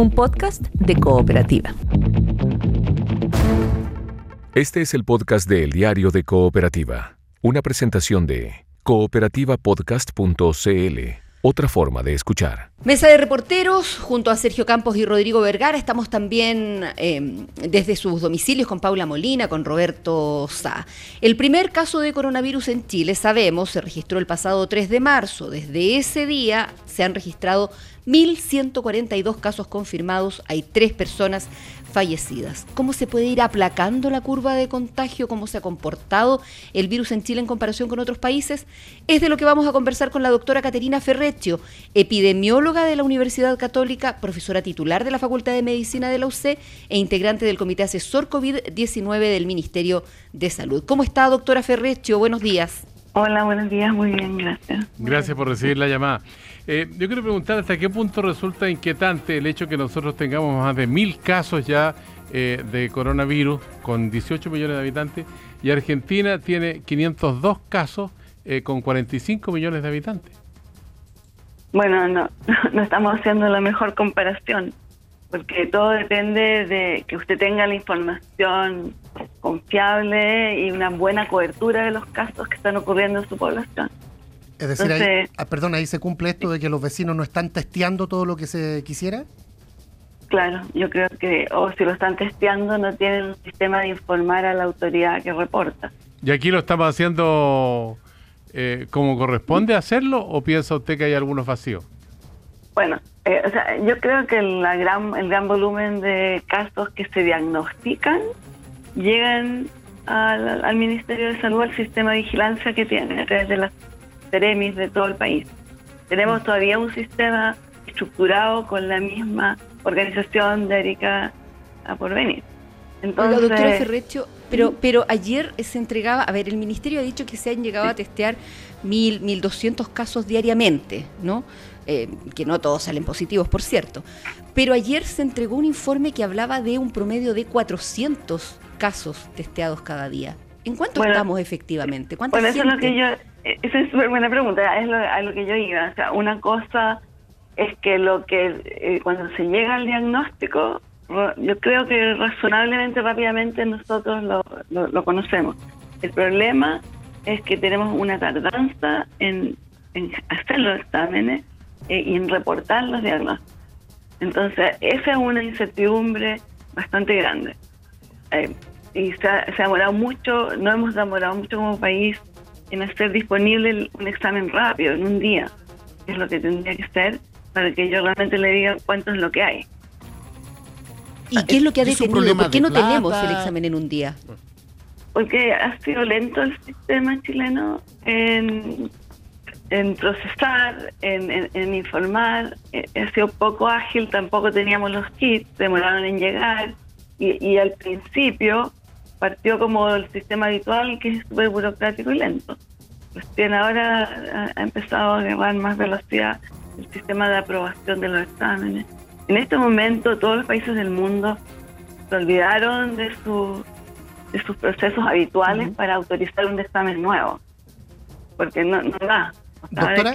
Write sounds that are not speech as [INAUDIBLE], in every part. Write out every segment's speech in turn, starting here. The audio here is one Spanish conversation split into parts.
un podcast de cooperativa. Este es el podcast de El Diario de Cooperativa, una presentación de cooperativapodcast.cl, otra forma de escuchar. Mesa de reporteros, junto a Sergio Campos y Rodrigo Vergara, estamos también eh, desde sus domicilios con Paula Molina, con Roberto Sá. El primer caso de coronavirus en Chile, sabemos, se registró el pasado 3 de marzo. Desde ese día se han registrado 1.142 casos confirmados, hay tres personas fallecidas. ¿Cómo se puede ir aplacando la curva de contagio? ¿Cómo se ha comportado el virus en Chile en comparación con otros países? Es de lo que vamos a conversar con la doctora Caterina Ferreccio, epidemióloga de la Universidad Católica, profesora titular de la Facultad de Medicina de la UC e integrante del Comité Asesor COVID-19 del Ministerio de Salud. ¿Cómo está, doctora Ferreccio? Buenos días. Hola, buenos días, muy bien, gracias. Gracias por recibir la llamada. Eh, yo quiero preguntar hasta qué punto resulta inquietante el hecho que nosotros tengamos más de mil casos ya eh, de coronavirus con 18 millones de habitantes y Argentina tiene 502 casos eh, con 45 millones de habitantes. Bueno, no, [LAUGHS] no estamos haciendo la mejor comparación porque todo depende de que usted tenga la información confiable y una buena cobertura de los casos que están ocurriendo en su población. Es decir, ahí, ah, perdón, ahí se cumple esto de que los vecinos no están testeando todo lo que se quisiera. Claro, yo creo que, o si lo están testeando, no tienen un sistema de informar a la autoridad que reporta. ¿Y aquí lo estamos haciendo eh, como corresponde hacerlo o piensa usted que hay algunos vacíos? Bueno, eh, o sea, yo creo que la gran, el gran volumen de casos que se diagnostican llegan al, Ministerio de Salud, al sistema de vigilancia que tiene, a través de las Teremis de todo el país. Tenemos todavía un sistema estructurado con la misma organización de Erika a venir. Entonces, doctora Ferrecho, pero, pero ayer se entregaba, a ver, el Ministerio ha dicho que se han llegado a testear mil, mil doscientos casos diariamente, ¿no? Eh, que no todos salen positivos, por cierto. Pero ayer se entregó un informe que hablaba de un promedio de 400 casos testeados cada día. ¿En cuánto estamos efectivamente? Bueno, eso es lo que yo, esa es súper buena pregunta, es lo, a lo que yo iba. O sea, una cosa es que lo que eh, cuando se llega al diagnóstico, yo creo que razonablemente rápidamente nosotros lo, lo, conocemos. El problema es que tenemos una tardanza en, hacer los exámenes eh, y en reportar los diagnósticos. Entonces, esa es una incertidumbre bastante grande. Eh, y se ha, demorado mucho, no hemos demorado mucho como país en hacer disponible un examen rápido, en un día, que es lo que tendría que ser para que yo realmente le diga cuánto es lo que hay. ¿Y qué es lo que ha detenido? ¿Por qué no tenemos el examen en un día? Porque ha sido lento el sistema chileno en en procesar, en, informar, eh, ha sido poco ágil, tampoco teníamos los kits, demoraron en llegar y, al principio partió como el sistema habitual que es súper burocrático y lento. Recién ahora ha, empezado a agarrar más velocidad el sistema de aprobación de los exámenes. En este momento todos los países del mundo se olvidaron de, de sus procesos habituales para autorizar un examen nuevo, porque no, no da. Doctora,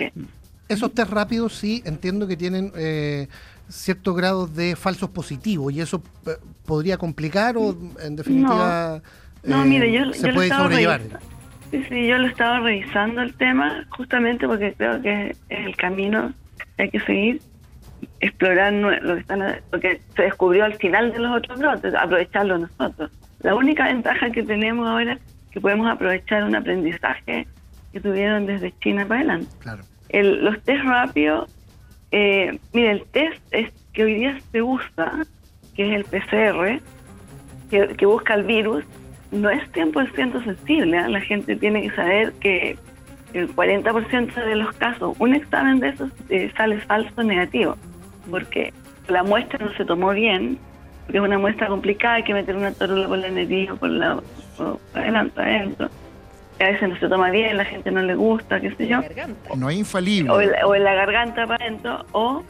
esos test rápidos sí entiendo que tienen eh, ciertos grados de falsos positivos y eso eh, podría complicar o en definitiva no, eh, mire, yo, se puede sobrellevar. Sí, sí, yo lo estaba revisando el tema justamente porque creo que es el camino que hay que seguir explorar lo que están lo que se descubrió al final de los otros brotes, aprovecharlo nosotros. La única ventaja que tenemos ahora es que podemos aprovechar un aprendizaje que tuvieron desde China para adelante. Claro. El, los test rápidos, eh, mire, el test es que hoy día se usa, que es el PCR, que, busca el virus, no es 100% sensible. ¿eh? La gente tiene que saber que el 40% de los casos, un examen de esos eh, sale falso negativo, porque la muestra no se tomó bien, porque es una muestra complicada, hay que meter una torula por la nariz o por la por adelante adentro a veces no se toma bien, la gente no le gusta, qué sé yo. No es infalible. O, en la garganta para adentro. O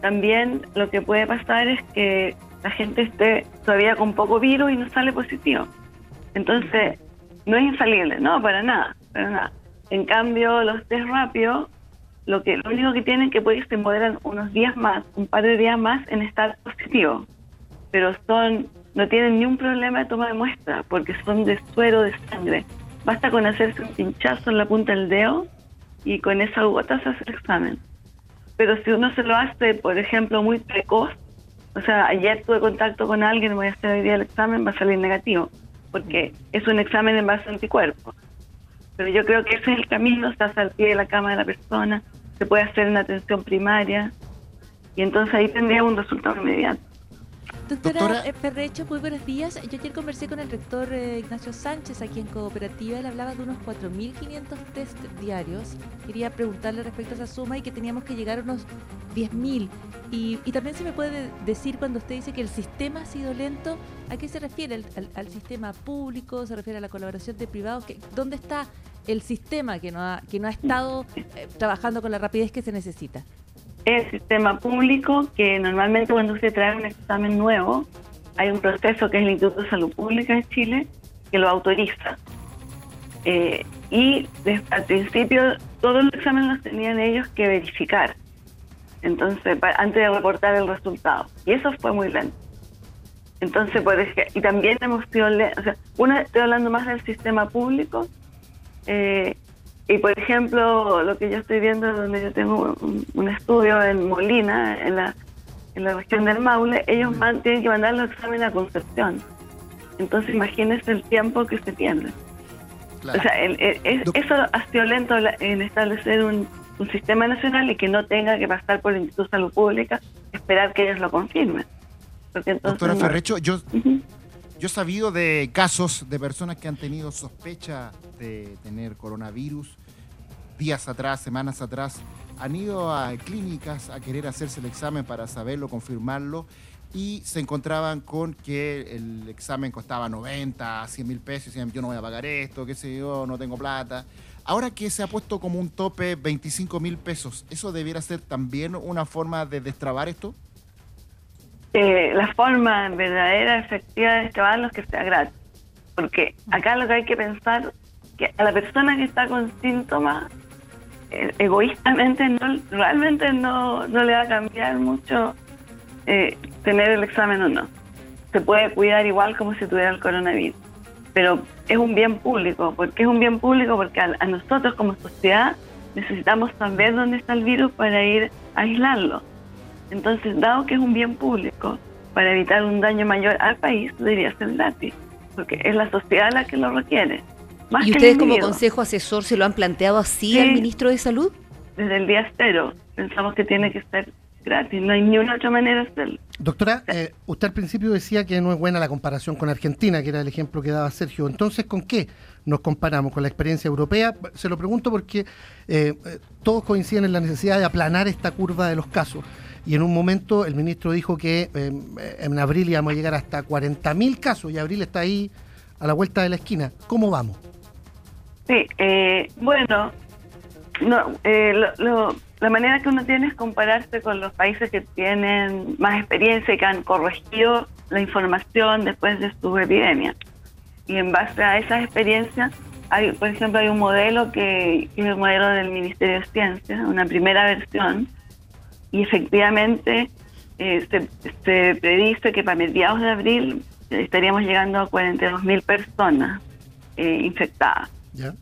también lo que puede pasar es que la gente esté todavía con poco virus y no sale positivo. Entonces, no es infalible, no, para nada, para nada. En cambio, los test rápidos lo que lo único que tienen que puede se moderan unos días más, un par de días más en estar positivo, pero son no tienen ni un problema de toma de muestra porque son de suero de sangre. Basta con hacerse un pinchazo en la punta del dedo y con esa gota se hace el examen. Pero si uno se lo hace, por ejemplo, muy precoz, o sea, ayer tuve contacto con alguien, voy a hacer hoy día el examen, va a salir negativo, porque es un examen en base a anticuerpos. Pero yo creo que ese es el camino, estás al pie de la cama de la persona, se puede hacer en atención primaria, y entonces ahí tendría un resultado inmediato. Doctora, Ferrecho, muy buenos días. Yo ayer conversé con el rector eh, Ignacio Sánchez aquí en Cooperativa. Él hablaba de unos 4.500 test diarios. Quería preguntarle respecto a esa suma y que teníamos que llegar a unos 10.000. Y, y también se me puede decir cuando usted dice que el sistema ha sido lento, ¿a qué se refiere? ¿Al, sistema público? ¿Se refiere a la colaboración de privados? ¿Dónde está el sistema que no ha, que no ha estado eh, trabajando con la rapidez que se necesita? El sistema público que normalmente cuando se trae un examen nuevo hay un proceso que es el Instituto de Salud Pública de Chile que lo autoriza. Eh, y al principio todos los exámenes los tenían ellos que verificar. Entonces, antes de reportar el resultado. Y eso fue muy lento. Entonces, por y también hemos sido, o sea, una, estoy hablando más del sistema público, eh, y por ejemplo, lo que yo estoy viendo, donde yo tengo un, estudio en Molina, en la, en la región del Maule, ellos tienen que mandar los exámenes a Concepción. Entonces, imagínense el tiempo que se pierde. O sea, eso ha sido lento en establecer un, sistema nacional y que no tenga que pasar por el Instituto de Salud Pública, esperar que ellos lo confirmen. Doctora Ferrecho, yo, yo he sabido de casos de personas que han tenido sospecha de tener coronavirus. Días atrás, semanas atrás, han ido a clínicas a querer hacerse el examen para saberlo, confirmarlo, y se encontraban con que el examen costaba 90, 100 mil pesos, y decían, yo no voy a pagar esto, qué sé yo, no tengo plata. Ahora que se ha puesto como un tope 25 mil pesos, ¿eso debiera ser también una forma de destrabar esto? Eh, la forma verdadera, efectiva de es que sea gratis. Porque acá lo que hay que pensar que a la persona que está con síntomas, eh, egoístamente, no, realmente no, no le va a cambiar mucho eh, tener el examen o no. Se puede cuidar igual como si tuviera el coronavirus. Pero es un bien público. ¿Por qué es un bien público? Porque a, nosotros como sociedad necesitamos saber dónde está el virus para ir aislarlo. Entonces, dado que es un bien público, para evitar un daño mayor al país, debería ser gratis, porque es la sociedad la que lo requiere. ¿Y ustedes como consejo asesor se lo han planteado así al ministro de Salud? Desde el día cero pensamos que tiene que ser gratis, no hay ni una otra manera de hacerlo. Doctora, eh, usted al principio decía que no es buena la comparación con Argentina, que era el ejemplo que daba Sergio. Entonces, ¿con qué nos comparamos? ¿Con la experiencia europea? Se lo pregunto porque eh, eh, todos coinciden en la necesidad de aplanar esta curva de los casos. Y en un momento el ministro dijo que en abril íbamos a llegar hasta 40.000 casos y abril está ahí a la vuelta de la esquina. ¿Cómo vamos? Sí, eh, bueno, no, eh, la manera que uno tiene es compararse con los países que tienen más experiencia y que han corregido la información después de su epidemia. Y en base a esas experiencias, hay, por ejemplo, hay un modelo que, es el modelo del Ministerio de Ciencias, una primera versión, y efectivamente eh, se, se predice que para mediados de abril estaríamos llegando a 42.000 personas infectadas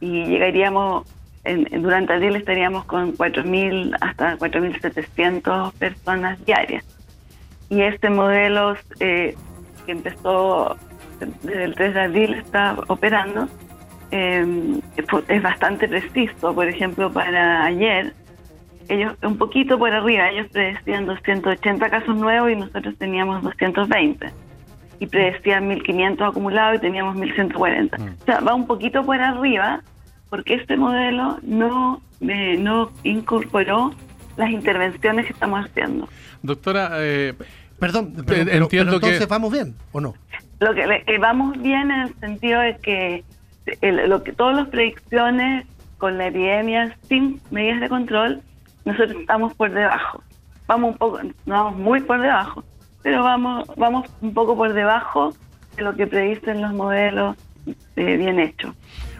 y llegaríamos, en, durante día estaríamos con 4.000 hasta 4.700 personas diarias. Y este modelo eh, que empezó desde el 3 de abril está operando, eh, es bastante preciso. Por ejemplo, para ayer, ellos un poquito por arriba, ellos predecían 280 casos nuevos y nosotros teníamos 220 y predecían 1.500 acumulados y teníamos 1.140. Mm. O sea, va un poquito por arriba porque este modelo no, eh, no incorporó las intervenciones que estamos haciendo. Doctora, eh, perdón, pero, entiendo entonces vamos bien o no? Lo que, vamos bien en el sentido de que, lo que todas las predicciones con la epidemia sin medidas de control, nosotros estamos por debajo. Vamos un poco, no vamos muy por debajo, pero vamos, vamos un poco por debajo de lo que predicen los modelos eh, bien hechos.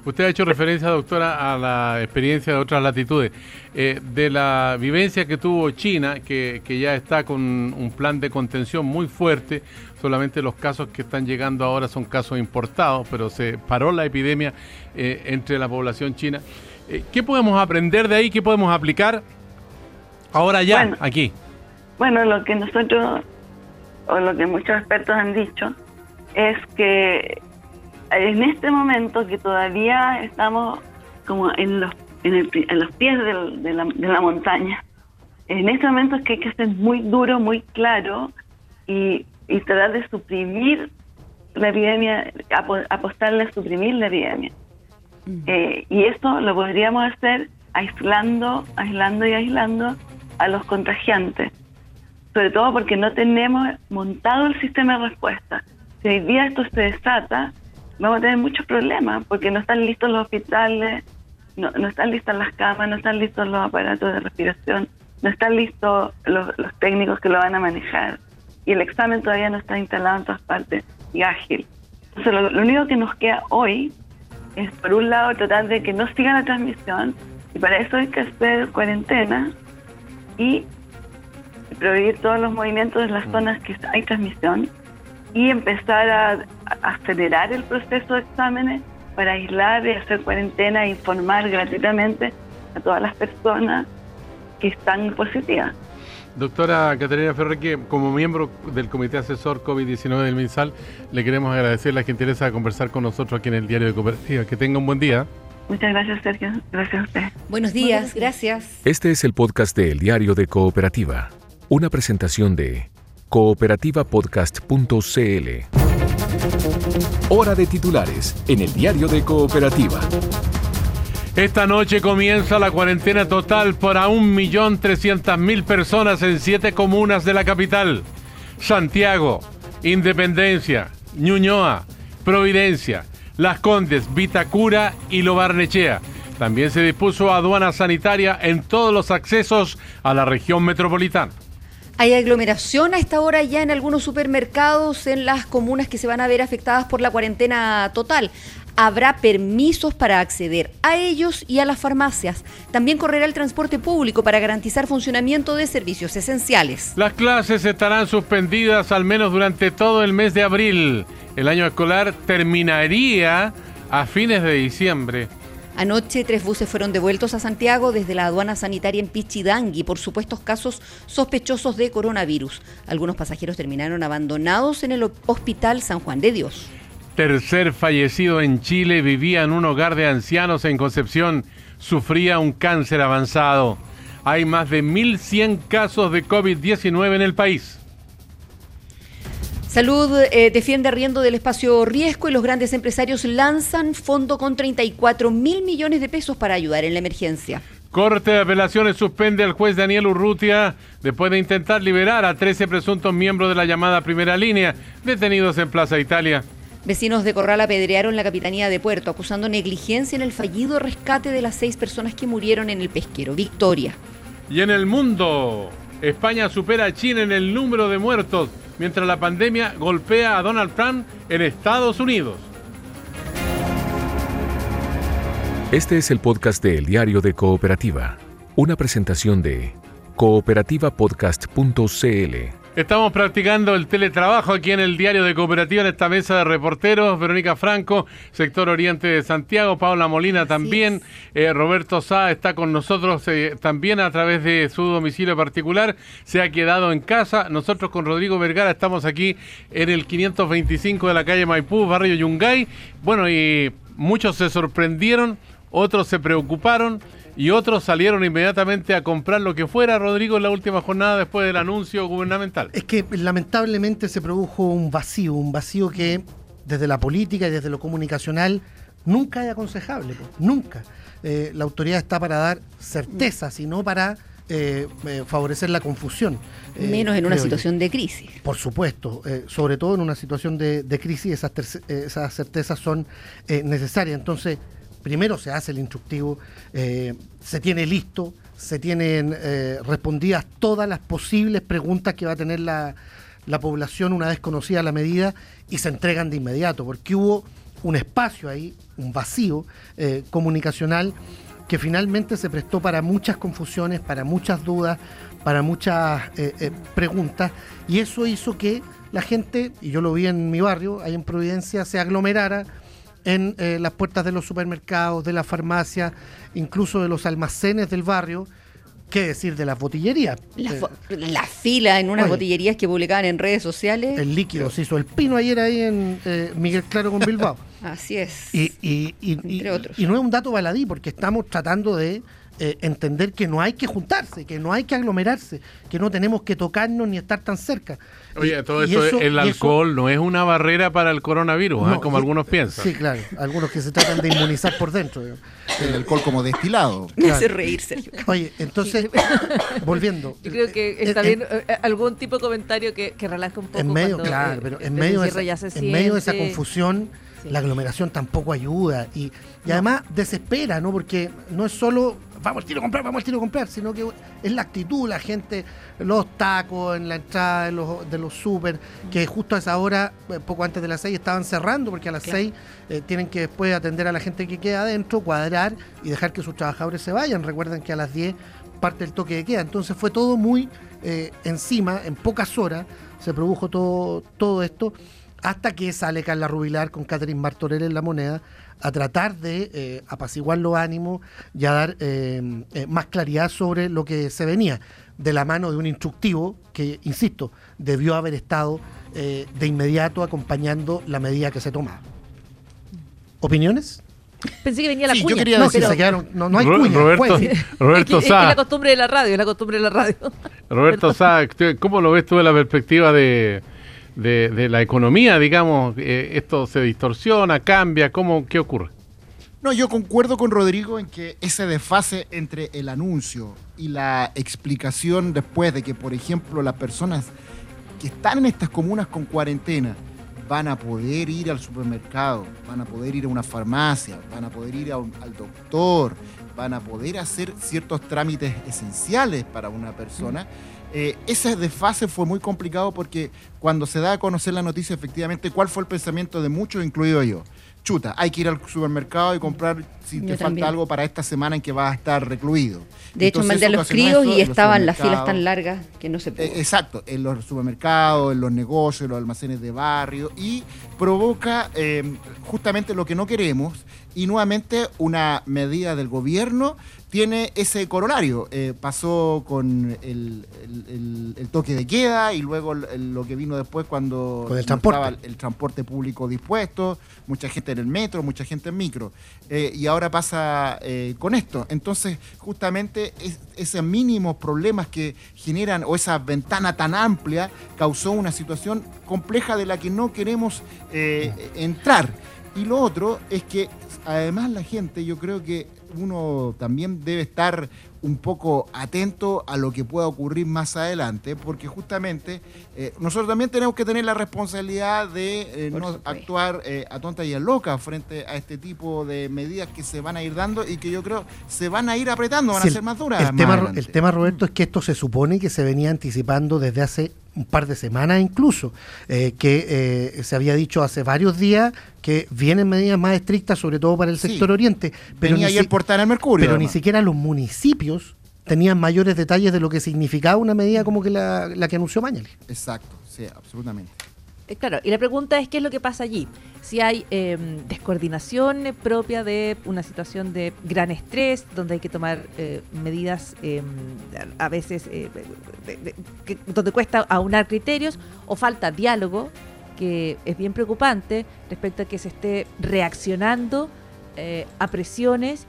Usted ha hecho referencia, doctora, a la experiencia de otras latitudes. Eh, de la vivencia que tuvo China, que, ya está con un plan de contención muy fuerte, solamente los casos que están llegando ahora son casos importados, pero se paró la epidemia eh, entre la población china. Eh, ¿Qué podemos aprender de ahí? ¿Qué podemos aplicar ahora ya, aquí? Bueno, lo que nosotros, o lo que muchos expertos han dicho, es que en este momento que todavía estamos como en los, en, los pies de, la, montaña, en este momento es que hay que ser muy duro, muy claro y, tratar de suprimir la epidemia, apostarle a suprimir la epidemia. Eh, y esto lo podríamos hacer aislando, aislando y aislando a los contagiantes, sobre todo porque no tenemos montado el sistema de respuesta. Si hoy día esto se desata, vamos a tener muchos problemas porque no están listos los hospitales, no, están listas las camas, no están listos los aparatos de respiración, no están listos los, técnicos que lo van a manejar y el examen todavía no está instalado en todas partes y ágil. Entonces lo, único que nos queda hoy es por un lado tratar de que no siga la transmisión y para eso hay que hacer cuarentena y prohibir todos los movimientos en las mm. zonas que hay transmisión y empezar a, acelerar el proceso de exámenes para aislar y hacer cuarentena e informar gratuitamente a todas las personas que están positivas. Doctora Caterina Ferreque, como miembro del Comité Asesor COVID-19 del MinSal, le queremos agradecer la gentileza de conversar con nosotros aquí en el Diario de Cooperativa. Que tenga un buen día. Muchas gracias, Sergio. Gracias a usted. Buenos días, gracias. Este es el podcast de El Diario de Cooperativa, una presentación de cooperativapodcast.cl. Hora de titulares en el diario de Cooperativa. Esta noche comienza la cuarentena total para 1.300.000 personas en siete comunas de la capital. Santiago, Independencia, Ñuñoa, Providencia, Las Condes, Vitacura y Lobarnechea. También se dispuso aduana sanitaria en todos los accesos a la región metropolitana. Hay aglomeración a esta hora ya en algunos supermercados en las comunas que se van a ver afectadas por la cuarentena total. Habrá permisos para acceder a ellos y a las farmacias. También correrá el transporte público para garantizar funcionamiento de servicios esenciales. Las clases estarán suspendidas al menos durante todo el mes de abril. El año escolar terminaría a fines de diciembre. Anoche tres buses fueron devueltos a Santiago desde la aduana sanitaria en Pichidangui por supuestos casos sospechosos de coronavirus. Algunos pasajeros terminaron abandonados en el Hospital San Juan de Dios. Tercer fallecido en Chile vivía en un hogar de ancianos en Concepción. Sufría un cáncer avanzado. Hay más de 1.100 casos de COVID-19 en el país. Salud eh, defiende arriendo del espacio riesgo y los grandes empresarios lanzan fondo con 34 mil millones de pesos para ayudar en la emergencia. Corte de apelaciones suspende al juez Daniel Urrutia después de intentar liberar a 13 presuntos miembros de la llamada primera línea detenidos en Plaza Italia. Vecinos de Corral apedrearon la capitanía de Puerto acusando negligencia en el fallido rescate de las seis personas que murieron en el pesquero Victoria. Y en el mundo, España supera a China en el número de muertos mientras la pandemia golpea a Donald Trump en Estados Unidos. Este es el podcast de El Diario de Cooperativa, una presentación de cooperativapodcast.cl. Estamos practicando el teletrabajo aquí en el diario de cooperativa en esta mesa de reporteros. Verónica Franco, sector oriente de Santiago, Paula Molina también, eh, Roberto Sá está con nosotros eh, también a través de su domicilio particular. Se ha quedado en casa. Nosotros con Rodrigo Vergara estamos aquí en el 525 de la calle Maipú, barrio Yungay. Bueno, y muchos se sorprendieron, otros se preocuparon y otros salieron inmediatamente a comprar lo que fuera, Rodrigo, en la última jornada después del anuncio gubernamental. Es que lamentablemente se produjo un vacío, un vacío que desde la política y desde lo comunicacional nunca es aconsejable, nunca. Eh, la autoridad está para dar certezas y no para eh, eh, favorecer la confusión. Menos en una situación de crisis. Por supuesto, sobre todo en una situación de, de crisis, esas, esas certezas son necesarias. Entonces, primero se hace el instructivo, eh, se tiene listo, se tienen eh, respondidas todas las posibles preguntas que va a tener la, población una vez conocida la medida y se entregan de inmediato, porque hubo un espacio ahí, un vacío eh, comunicacional que finalmente se prestó para muchas confusiones, para muchas dudas, para muchas preguntas, y eso hizo que la gente, y yo lo vi en mi barrio, ahí en Providencia, se aglomerara en las puertas de los supermercados, de la farmacia, incluso de los almacenes del barrio, ¿Qué decir de las botillerías? La, eh, fila en unas botillerías que publicaban en redes sociales. El líquido se hizo el pino ayer ahí en eh, Miguel Claro con Bilbao. [LAUGHS] Así es. Y, y, y, otros. y no es un dato baladí, porque estamos tratando de eh, entender que no hay que juntarse, que no hay que aglomerarse, que no tenemos que tocarnos ni estar tan cerca. Oye, todo eso, el alcohol no es una barrera para el coronavirus, ¿ah? como algunos piensan. Sí, claro, algunos que se tratan de inmunizar por dentro. El alcohol como destilado. [LAUGHS] Me hace reír, Oye, entonces, [LAUGHS] volviendo. Yo creo que está bien eh, algún tipo de comentario que, que relaja un poco. En medio, claro, pero en medio, de esa, en medio de esa confusión la aglomeración tampoco ayuda y, y además desespera, ¿no? Porque no es solo vamos al tiro a comprar, vamos al tiro a comprar, sino que es la actitud, la gente, los tacos en la entrada de los, de los súper, que justo a esa hora, eh, poco antes de las seis, estaban cerrando, porque a las seis eh, tienen que después atender a la gente que queda adentro, cuadrar y dejar que sus trabajadores se vayan. Recuerden que a las 10 parte el toque de queda. Entonces fue todo muy eh, encima, en pocas horas se produjo todo, todo esto hasta que sale Carla Rubilar con Catherine Martorell en la moneda a tratar de eh, apaciguar los ánimos y a dar eh, eh, más claridad sobre lo que se venía de la mano de un instructivo que, insisto, debió haber estado de inmediato acompañando la medida que se tomaba. ¿Opiniones? Pensé que venía la cuña. Yo quería no, decir, se quedaron, no, no, hay cuña. Roberto, Roberto es, que, es, la costumbre de la radio, es la costumbre de la radio. Roberto Sá, ¿cómo lo ves tú de la perspectiva de, de, la economía, digamos, eh, esto se distorsiona, cambia, ¿cómo, ¿qué ocurre? No, yo concuerdo con Rodrigo en que ese desfase entre el anuncio y la explicación después de que, por ejemplo, las personas que están en estas comunas con cuarentena van a poder ir al supermercado, van a poder ir a una farmacia, van a poder ir al doctor, van a poder hacer ciertos trámites esenciales para una persona. Eh, ese desfase fue muy complicado porque cuando se da a conocer la noticia, efectivamente, ¿cuál fue el pensamiento de muchos, incluido yo? Chuta, hay que ir al supermercado y comprar si te falta algo para esta semana en que vas a estar recluido. De hecho, mandé a los críos y estaban las filas tan largas que no se pudo. Eh, exacto, en los supermercados, en los negocios, en los almacenes de barrio y provoca eh, justamente lo que no queremos y nuevamente una medida del gobierno tiene ese corolario. Eh, pasó con el, toque de queda y luego lo que vino después cuando el transporte. estaba el, transporte público dispuesto, mucha gente en el metro, mucha gente en micro. Eh, y ahora pasa eh, con esto. Entonces, justamente esos mínimos problemas que generan o esa ventana tan amplia causó una situación compleja de la que no queremos entrar. Y lo otro es que además la gente, yo creo que uno también debe estar un poco atento a lo que pueda ocurrir más adelante, porque justamente eh, nosotros también tenemos que tener la responsabilidad de eh, no actuar eh, a tonta y a loca frente a este tipo de medidas que se van a ir dando y que yo creo se van a ir apretando, van a ser más duras. El, tema, el tema, Roberto, es que esto se supone que se venía anticipando desde hace un par de semanas incluso, que se había dicho hace varios días que vienen medidas más estrictas, sobre todo para el sector oriente. Pero ni ayer portar al Mercurio. Pero ni siquiera los municipios tenían mayores detalles de lo que significaba una medida como que la, que anunció Mañales. Exacto, sí, absolutamente. Eh, claro, y la pregunta es qué es lo que pasa allí. Si hay em, descoordinación propia de una situación de gran estrés, donde hay que tomar eh, medidas em, a veces eh, donde cuesta aunar criterios, o falta diálogo que es bien preocupante respecto a que se esté reaccionando eh, a presiones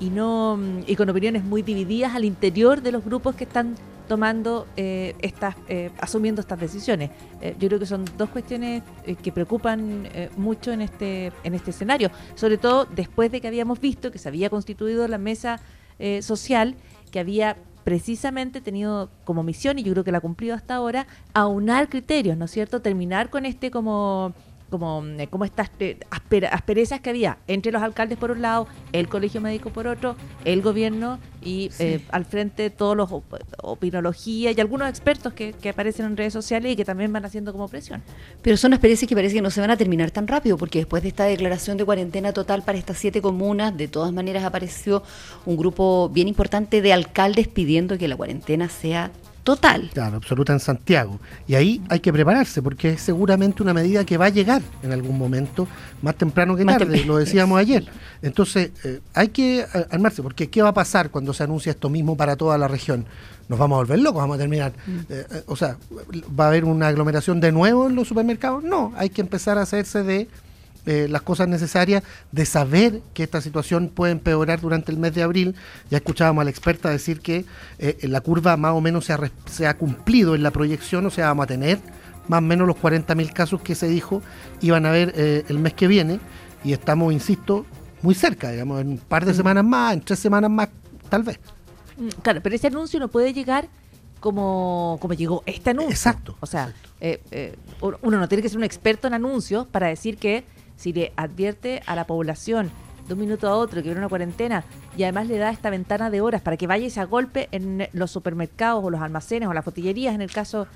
y no mm, y con opiniones muy divididas al interior de los grupos que están tomando eh, estas eh, asumiendo estas decisiones yo creo que son dos cuestiones que preocupan mucho en este en este escenario sobre todo después de que habíamos visto que se había constituido la mesa social que había precisamente tenido como misión, y yo creo que la ha cumplido hasta ahora, aunar criterios, ¿no es cierto? Terminar con este como como, eh, como estas eh, asperezas que había entre los alcaldes por un lado, el colegio médico por otro, el gobierno y al frente todos los opinología y algunos expertos que, que, aparecen en redes sociales y que también van haciendo como presión. Pero son asperezas que parece que no se van a terminar tan rápido porque después de esta declaración de cuarentena total para estas siete comunas, de todas maneras apareció un grupo bien importante de alcaldes pidiendo que la cuarentena sea total. Claro, absoluta en Santiago. Y ahí hay que prepararse porque es seguramente una medida que va a llegar en algún momento, más temprano que tarde, lo decíamos ayer. Entonces, eh, hay que eh, armarse porque ¿qué va a pasar cuando se anuncia esto mismo para toda la región? Nos vamos a volver locos, vamos a terminar. Mm. Eh, o sea, ¿va a haber una aglomeración de nuevo en los supermercados? No, hay que empezar a hacerse de eh, las cosas necesarias de saber que esta situación puede empeorar durante el mes de abril. Ya escuchábamos a la experta decir que eh, la curva más o menos se ha, se ha, cumplido en la proyección, o sea, vamos a tener más o menos los 40.000 casos que se dijo iban a haber eh, el mes que viene y estamos, insisto, muy cerca, digamos, en un par de mm. semanas más, en tres semanas más, tal vez. Mm, claro, pero ese anuncio no puede llegar como, como llegó este anuncio. Exacto. O sea, uno no tiene que ser un experto en anuncios para decir que si le advierte a la población de un minuto a otro que viene una cuarentena y además le da esta ventana de horas para que vaya a golpe en los supermercados o los almacenes o las botillerías en el caso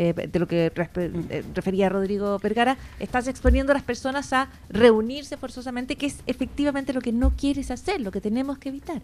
eh, de lo que eh, refería Rodrigo Vergara, estás exponiendo a las personas a reunirse forzosamente, que es efectivamente lo que no quieres hacer, lo que tenemos que evitar.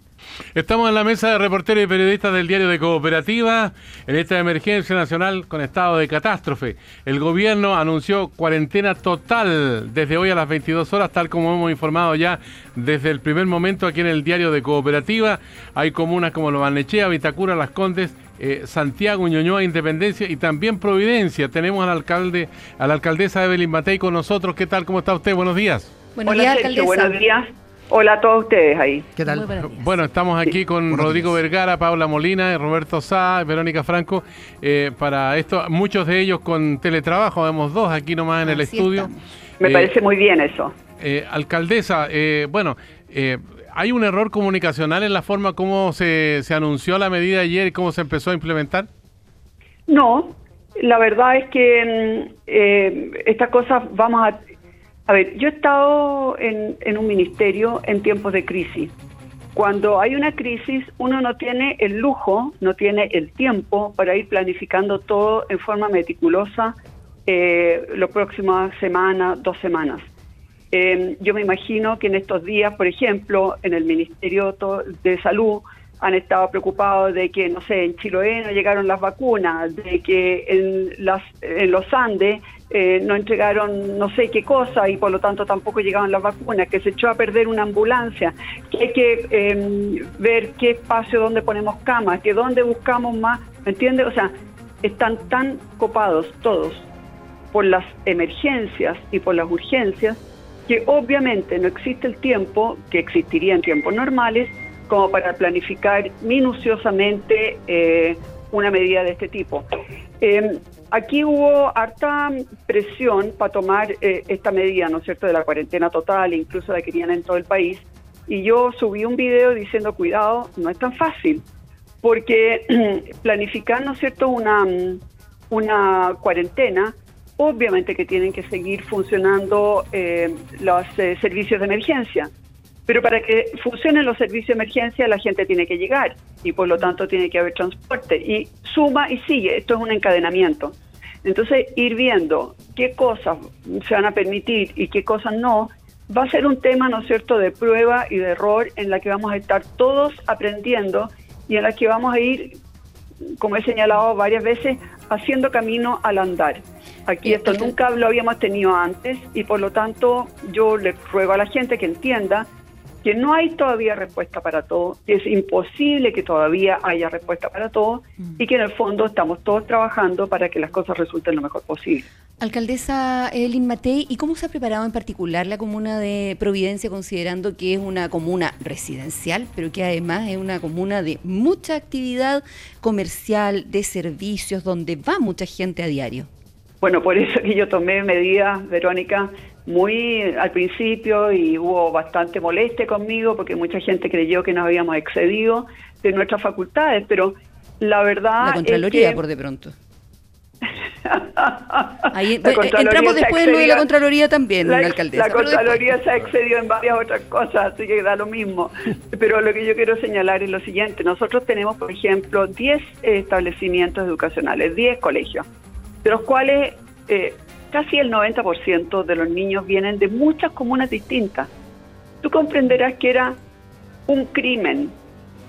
Estamos en la mesa de reporteros y periodistas del diario de Cooperativa, en esta emergencia nacional con estado de catástrofe. El gobierno anunció cuarentena total desde hoy a las 22 horas, tal como hemos informado ya desde el primer momento aquí en el diario de Cooperativa. Hay comunas como Lobanechea, Vitacura, Las Condes, eh, Santiago, Ñoñoa, Independencia y también Providencia. Tenemos al alcalde, a la alcaldesa Evelyn Matei con nosotros. ¿Qué tal? ¿Cómo está usted? Buenos días. Buenos días, alcaldesa. Buenos días. Hola a todos ustedes ahí. ¿Qué tal? Bueno, estamos aquí con Rodrigo Vergara, Paula Molina, Roberto Sá, Verónica Franco, eh, para esto, muchos de ellos con teletrabajo, vemos dos aquí nomás en el estudio. Me parece muy bien eso. Eh, alcaldesa, bueno, ¿Hay un error comunicacional en la forma como se, se anunció la medida ayer y cómo se empezó a implementar? No, la verdad es que mm, eh, estas cosas vamos a... A ver, yo he estado en, en un ministerio en tiempos de crisis. Cuando hay una crisis, uno no tiene el lujo, no tiene el tiempo para ir planificando todo en forma meticulosa eh, las próximas semanas, dos semanas. Eh, yo me imagino que en estos días, por ejemplo, en el Ministerio de Salud han estado preocupados de que, no sé, en Chiloé no llegaron las vacunas, de que en, las, en los Andes eh, no entregaron no sé qué cosa y por lo tanto tampoco llegaban las vacunas, que se echó a perder una ambulancia, que hay que em, ver qué espacio donde ponemos camas, que dónde buscamos más, ¿me entiendes? O sea, están tan copados todos por las emergencias y por las urgencias que obviamente no existe el tiempo que existiría en tiempos normales como para planificar minuciosamente eh, una medida de este tipo. Em, aquí hubo harta presión para tomar eh, esta medida, ¿no es cierto?, de la cuarentena total, incluso la querían en todo el país. Y yo subí un video diciendo, cuidado, no es tan fácil, porque [CLEARS THROAT] planificar, ¿no es cierto?, una, una cuarentena obviamente que tienen que seguir funcionando eh, los eh, servicios de emergencia. Pero para que funcionen los servicios de emergencia la gente tiene que llegar y por lo tanto tiene que haber transporte. Y suma y sigue, esto es un encadenamiento. Entonces ir viendo qué cosas se van a permitir y qué cosas no, va a ser un tema, ¿no es cierto?, de prueba y de error en la que vamos a estar todos aprendiendo y en la que vamos a ir, como he señalado varias veces, haciendo camino al andar. Aquí esto nunca lo habíamos tenido antes y por lo tanto yo le ruego a la gente que entienda que no hay todavía respuesta para todo, que es imposible que todavía haya respuesta para todo mm. y que en el fondo estamos todos trabajando para que las cosas resulten lo mejor posible. Alcaldesa Elin Matei, ¿y cómo se ha preparado en particular la comuna de Providencia, considerando que es una comuna residencial, pero que además es una comuna de mucha actividad comercial, de servicios, donde va mucha gente a diario? Bueno, por eso que yo tomé medidas, Verónica, muy al principio y hubo bastante molestia conmigo porque mucha gente creyó que nos habíamos excedido de nuestras facultades, pero la verdad... La Contraloría, por de pronto. [LAUGHS] Ahí, entramos después en lo de la Contraloría también, la, alcaldesa. La Contraloría se ha excedido en varias otras cosas, así que da lo mismo. Pero lo que yo quiero señalar es lo siguiente. Nosotros tenemos, por ejemplo, 10 establecimientos educacionales, 10 colegios, de los cuales eh, casi el 90% de los niños vienen de muchas comunas distintas. Tú comprenderás que era un crimen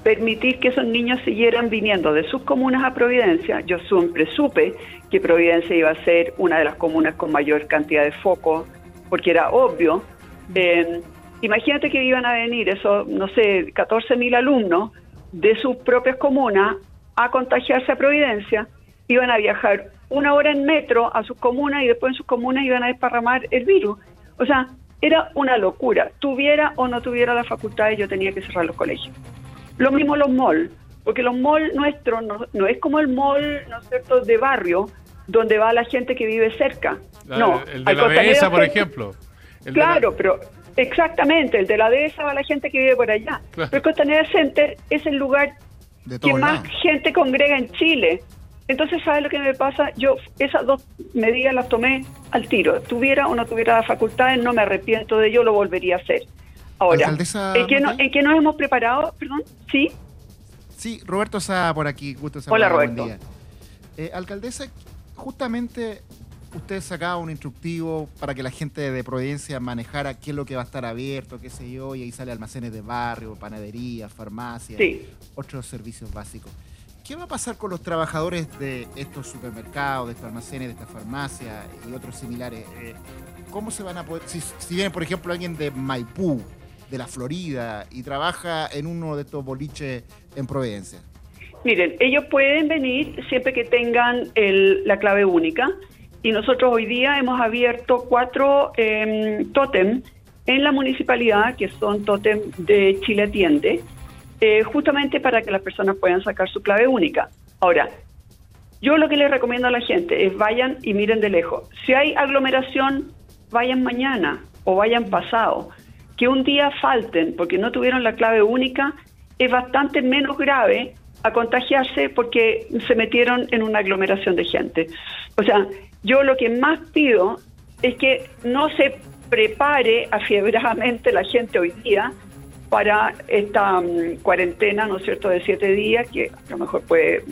permitir que esos niños siguieran viniendo de sus comunas a Providencia. Yo siempre supe que Providencia iba a ser una de las comunas con mayor cantidad de focos, porque era obvio. Eh, imagínate que iban a venir esos, no sé, 14 mil alumnos de sus propias comunas a contagiarse a Providencia, iban a viajar una hora en metro a sus comunas y después en sus comunas iban a desparramar el virus. O sea, era una locura. Tuviera o no tuviera la facultad, yo tenía que cerrar los colegios. Lo mismo los malls, porque los malls nuestros no, es como el mall, ¿no es cierto?, de barrio, donde va la gente que vive cerca. no, el de la dehesa, por ejemplo. claro, pero exactamente, el de la dehesa va la gente que vive por allá. Pero el Costanera Center es el lugar que más gente congrega en Chile. Entonces, ¿sabes lo que me pasa? Yo esas dos medidas las tomé al tiro. Tuviera o no tuviera las facultades, no me arrepiento de ello, lo volvería a hacer. Ahora, ¿en qué, no, nos hemos preparado? Perdón, ¿sí? Sí, Roberto está por aquí. Gusto Hola, Roberto. Eh, alcaldesa, justamente usted sacaba un instructivo para que la gente de Providencia manejara qué es lo que va a estar abierto, qué sé yo, y ahí sale almacenes de barrio, panadería, farmacia, otros servicios básicos. ¿Qué va a pasar con los trabajadores de estos supermercados, de estos almacenes, de estas farmacias y otros similares? Eh, ¿Cómo se van a poder, si, viene por ejemplo alguien de Maipú, de la Florida y trabaja en uno de estos boliches en Providencia? Miren, ellos pueden venir siempre que tengan la clave única y nosotros hoy día hemos abierto cuatro eh, tótem en la municipalidad que son tótem de Chile Atiende, eh, justamente para que las personas puedan sacar su clave única. Ahora, yo lo que les recomiendo a la gente es vayan y miren de lejos. Si hay aglomeración, vayan mañana o vayan pasado que un día falten porque no tuvieron la clave única es bastante menos grave a contagiarse porque se metieron en una aglomeración de gente. O sea, yo lo que más pido es que no se prepare afiebradamente la gente hoy día para esta mm, cuarentena, ¿no es cierto?, de siete días, que a lo mejor puede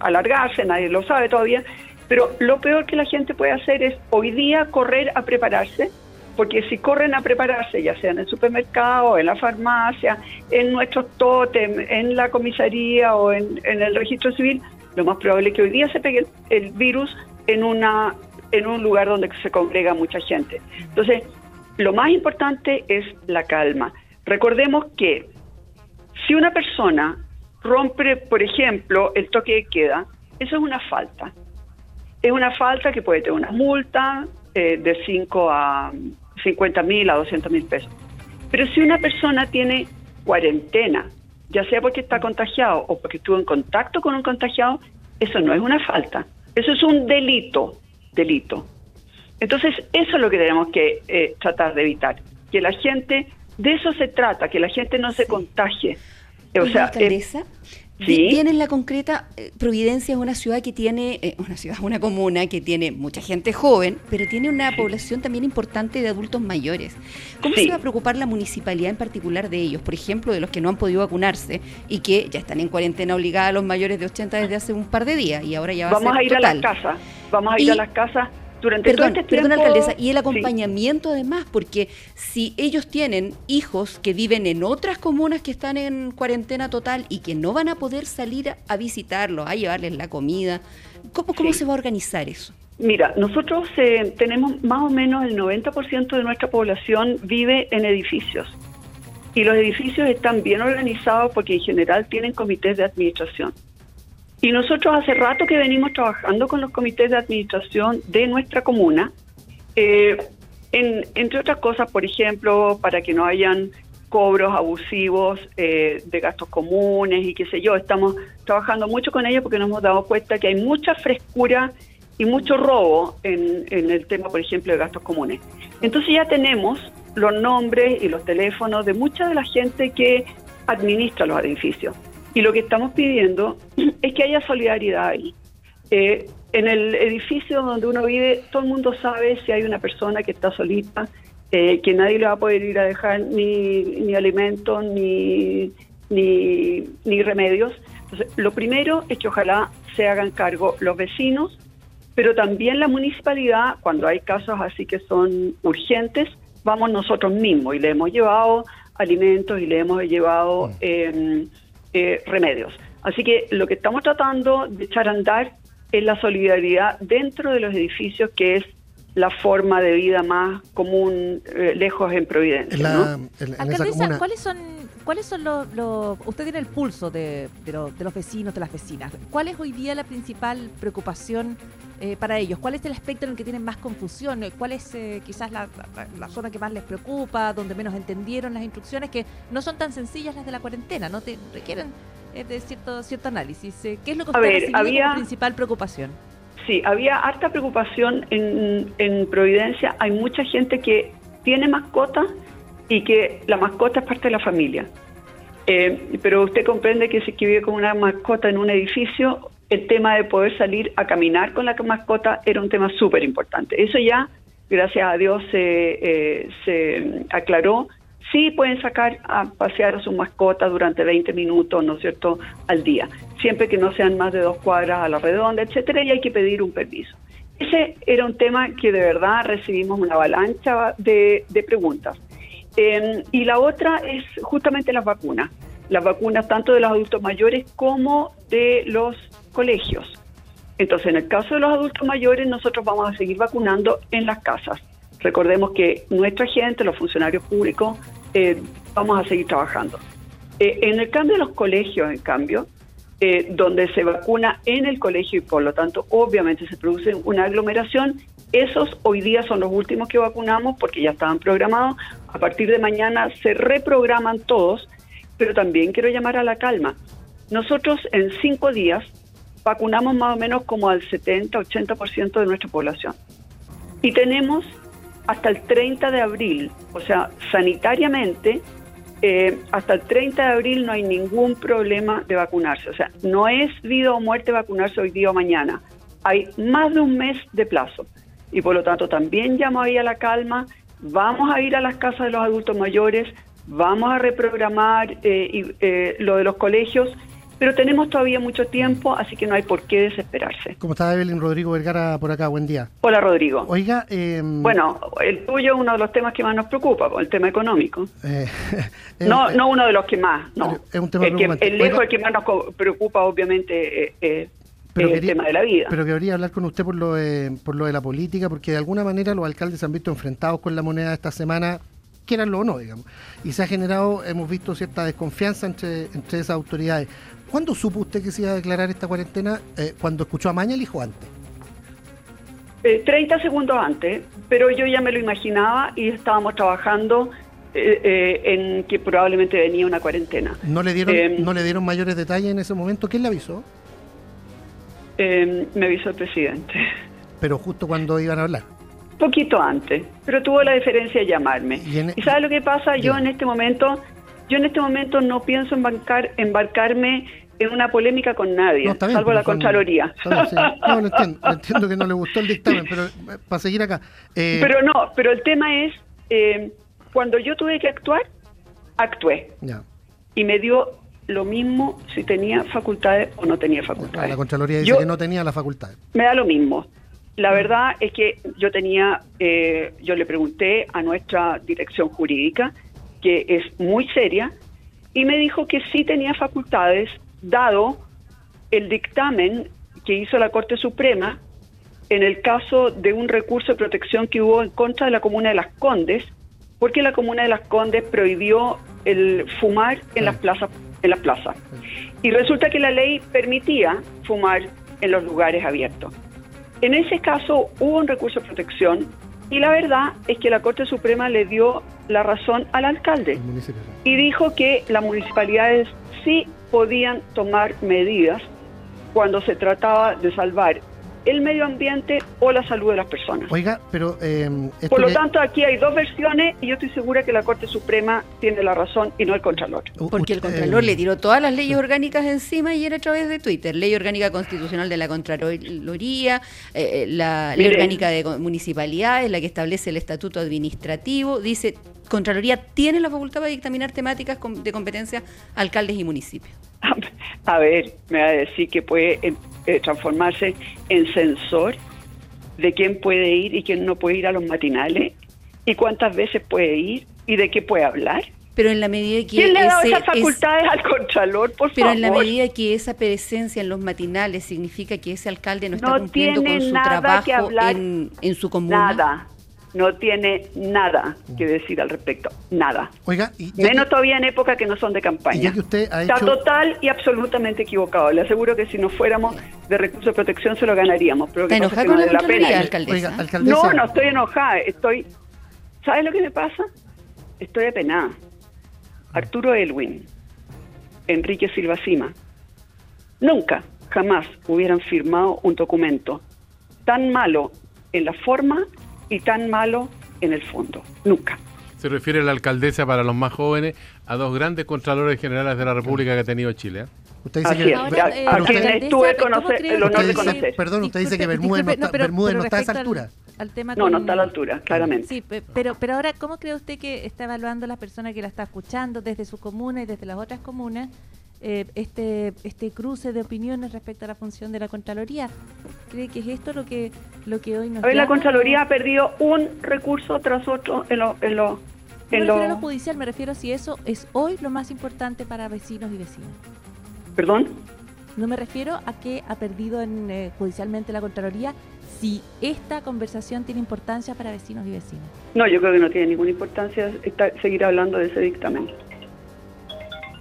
alargarse, nadie lo sabe todavía, pero lo peor que la gente puede hacer es hoy día correr a prepararse, porque si corren a prepararse, ya sea en el supermercado, en la farmacia, en nuestros tótem, en la comisaría o en, el registro civil, lo más probable es que hoy día se pegue el, virus en, una, en un lugar donde se congrega mucha gente. Entonces, lo más importante es la calma. Recordemos que si una persona rompe, por ejemplo, el toque de queda, eso es una falta. Es una falta que puede tener una multa eh, de 5 a 50 mil a 200 mil pesos. Pero si una persona tiene cuarentena, ya sea porque está contagiado o porque estuvo en contacto con un contagiado, eso no es una falta, eso es un delito, delito. Entonces, eso es lo que tenemos que eh, tratar de evitar, que la gente, de eso se trata, que la gente no se contagie. O sea, ¿Sí? en la concreta, eh, Providencia es una ciudad que tiene, eh, una ciudad, una comuna que tiene mucha gente joven, pero tiene una población también importante de adultos mayores. ¿Cómo se va a preocupar la municipalidad en particular de ellos? Por ejemplo, de los que no han podido vacunarse y que ya están en cuarentena obligada a los mayores de 80 desde hace un par de días y ahora ya va Vamos a, ir a las casas, vamos a ir a las casas perdón, este perdón, alcaldesa, y el acompañamiento además, porque si ellos tienen hijos que viven en otras comunas que están en cuarentena total y que no van a poder salir a visitarlos, a llevarles la comida, ¿cómo, cómo se va a organizar eso? Mira, nosotros eh, tenemos más o menos el 90% de nuestra población vive en edificios. Y los edificios están bien organizados porque en general tienen comités de administración. Y nosotros hace rato que venimos trabajando con los comités de administración de nuestra comuna, eh, entre otras cosas, por ejemplo, para que no hayan cobros abusivos eh, de gastos comunes y qué sé yo. Estamos trabajando mucho con ellos porque nos hemos dado cuenta que hay mucha frescura y mucho robo en, en el tema, por ejemplo, de gastos comunes. Entonces ya tenemos los nombres y los teléfonos de mucha de la gente que administra los edificios. Y lo que estamos pidiendo [CLEARS THROAT] es que haya solidaridad ahí. Eh, en el edificio donde uno vive, todo el mundo sabe si hay una persona que está solita, eh, que nadie le va a poder ir a dejar ni, ni alimentos ni, ni, ni remedios. Entonces, lo primero es que ojalá se hagan cargo los vecinos, pero también la municipalidad, cuando hay casos así que son urgentes, vamos nosotros mismos y le hemos llevado alimentos y le hemos llevado mm. Eh, remedios. Así que lo que estamos tratando de echar a andar es la solidaridad dentro de los edificios, que es la forma de vida más común eh, lejos en Providencia. ¿cuáles son, cuáles son los, Usted tiene el pulso de, de, de, los vecinos, de las vecinas. ¿Cuál es hoy día la principal preocupación eh, para ellos? ¿Cuál es el aspecto en el que tienen más confusión? ¿Cuál es eh, quizás la, zona que más les preocupa, donde menos entendieron las instrucciones, que no son tan sencillas las de la cuarentena, no te requieren eh, de cierto cierto análisis? ¿Qué es lo que usted había, como principal preocupación? Sí, había harta preocupación en, en Providencia. Hay mucha gente que tiene mascota y que la mascota es parte de la familia. pero usted comprende que si vive con una mascota en un edificio, el tema de poder salir a caminar con la mascota era un tema súper importante. Eso ya, gracias a Dios, se, eh, se aclaró. Sí pueden sacar a pasear a su mascota durante 20 minutos, ¿no es cierto?, al día, siempre que no sean más de dos cuadras a la redonda, etcétera, y hay que pedir un permiso. Ese era un tema que de verdad recibimos una avalancha de, preguntas. Em, y la otra es justamente las vacunas. Las vacunas tanto de los adultos mayores como de los colegios. Entonces, en el caso de los adultos mayores, nosotros vamos a seguir vacunando en las casas. Recordemos que nuestra gente, los funcionarios públicos, eh, vamos a seguir trabajando. Eh, en el cambio de los colegios, en cambio, eh, donde se vacuna en el colegio y por lo tanto obviamente se produce una aglomeración, esos hoy día son los últimos que vacunamos porque ya estaban programados. A partir de mañana se reprograman todos, pero también quiero llamar a la calma. Nosotros en cinco días vacunamos más o menos como al 70-80% de nuestra población. Y tenemos hasta el 30 de abril, o sea, sanitariamente, eh, hasta el 30 de abril no hay ningún problema de vacunarse. O sea, no es vida o muerte vacunarse hoy día o mañana. Hay más de un mes de plazo. Y por lo tanto también llamo ahí a la calma. Vamos a ir a las casas de los adultos mayores, vamos a reprogramar eh, eh, lo de los colegios pero tenemos todavía mucho tiempo, así que no hay por qué desesperarse. ¿Cómo está Evelyn Rodrigo Vergara por acá? Buen día. Hola Rodrigo. Oiga, em, bueno, el tuyo es uno de los temas que más nos preocupa, el tema económico. Eh, [LAUGHS] no, no uno de los que más, no. Es un tema el, que, el lejos el que más nos preocupa, obviamente, eh, eh, es el tema de la vida. Pero quería hablar con usted por lo, de, por lo de la política, porque de alguna manera los alcaldes se han visto enfrentados con la moneda esta semana quieranlo o no, digamos. Y se ha generado, hemos visto cierta desconfianza entre, entre esas autoridades. ¿Cuándo supo usted que se iba a declarar esta cuarentena? Eh, ¿Cuando escuchó a Mañalich o antes? 30 eh, segundos antes, pero yo ya me lo imaginaba y estábamos trabajando eh, en que probablemente venía una cuarentena. ¿No le dieron, ¿no le dieron mayores detalles en ese momento? ¿Quién le avisó? me avisó el presidente. [LAUGHS] Pero justo cuando iban a hablar. Poquito antes, pero tuvo la diferencia de llamarme. ¿Y, e- sabe lo que pasa? Yo en este momento, yo en este momento no pienso embarcar, embarcarme en una polémica con nadie, salvo la Contraloría. [LAUGHS] No, lo entiendo, entiendo que no le gustó el dictamen, pero eh, para seguir acá. Eh, pero no, pero el tema es, eh, cuando yo tuve que actuar, actué. Y me dio lo mismo si tenía facultades o no tenía facultades. La Contraloría dice que no tenía las facultades. Me da lo mismo. La verdad es que yo tenía, yo le pregunté a nuestra dirección jurídica, que es muy seria, y me dijo que sí tenía facultades dado el dictamen que hizo la Corte Suprema en el caso de un recurso de protección que hubo en contra de la Comuna de Las Condes, porque la Comuna de Las Condes prohibió el fumar en las plazas. En las plazas. Y resulta que la ley permitía fumar en los lugares abiertos. En ese caso hubo un recurso de protección y la verdad es que la Corte Suprema le dio la razón al alcalde y dijo que las municipalidades sí podían tomar medidas cuando se trataba de salvar el medio ambiente o la salud de las personas. Oiga, pero... Eh, Por lo tanto, aquí hay dos versiones y yo estoy segura que la Corte Suprema tiene la razón y no el Contralor. Porque el Contralor le tiró todas las leyes orgánicas encima y era a través de Twitter. Ley Orgánica Constitucional de la Contraloría, eh, la Ley Orgánica de Municipalidades, la que establece el Estatuto Administrativo, dice Contraloría tiene la facultad para dictaminar temáticas de competencia alcaldes y municipios. [LAUGHS] A ver, me va a decir que puede em, eh, transformarse en censor de quién puede ir y quién no puede ir a los matinales y cuántas veces puede ir y de qué puede hablar. Pero en la medida que ¿Quién le ha dado esas facultades al Contralor, por pero favor? en la medida que esa presencia en los matinales significa que ese alcalde no está cumpliendo con su trabajo en, en, su comuna. Nada, no tiene nada que decir al respecto, nada. Oiga, menos todavía en época que no son de campaña. usted Está total y absolutamente equivocado. Le aseguro que si no fuéramos de recursos de protección se lo ganaríamos. Pero que ¿Está con la, pena. Alcaldesa? No, no estoy enojada. Estoy. ¿Sabes lo que me pasa? Estoy apenada. Arturo Elwin, Enrique Silva Cima, nunca, jamás hubieran firmado un documento tan malo en la forma y tan malo en el fondo. Nunca. Se refiere la alcaldesa para los más jóvenes a dos grandes contralores generales de la República que ha tenido Chile. Usted dice que a, quienes tuve el honor de conocer. Perdón, usted dice que Bermúdez, no, está, no está a esa altura. no, no está a la altura, claramente. Sí, pero, pero ahora, ¿cómo cree usted que está evaluando la persona que la está escuchando desde su comuna y desde las otras comunas eh, este, este cruce de opiniones respecto a la función de la Contraloría. ¿Cree que es esto lo que, lo que hoy nos... Hoy la Contraloría ha perdido un recurso tras otro en lo... En lo en no me lo... judicial, me refiero a si eso es hoy lo más importante para vecinos y vecinas. ¿Perdón? No me refiero a que ha perdido en, eh, judicialmente la Contraloría, si esta conversación tiene importancia para vecinos y vecinas. No, yo creo que no tiene ninguna importancia seguir hablando de ese dictamen.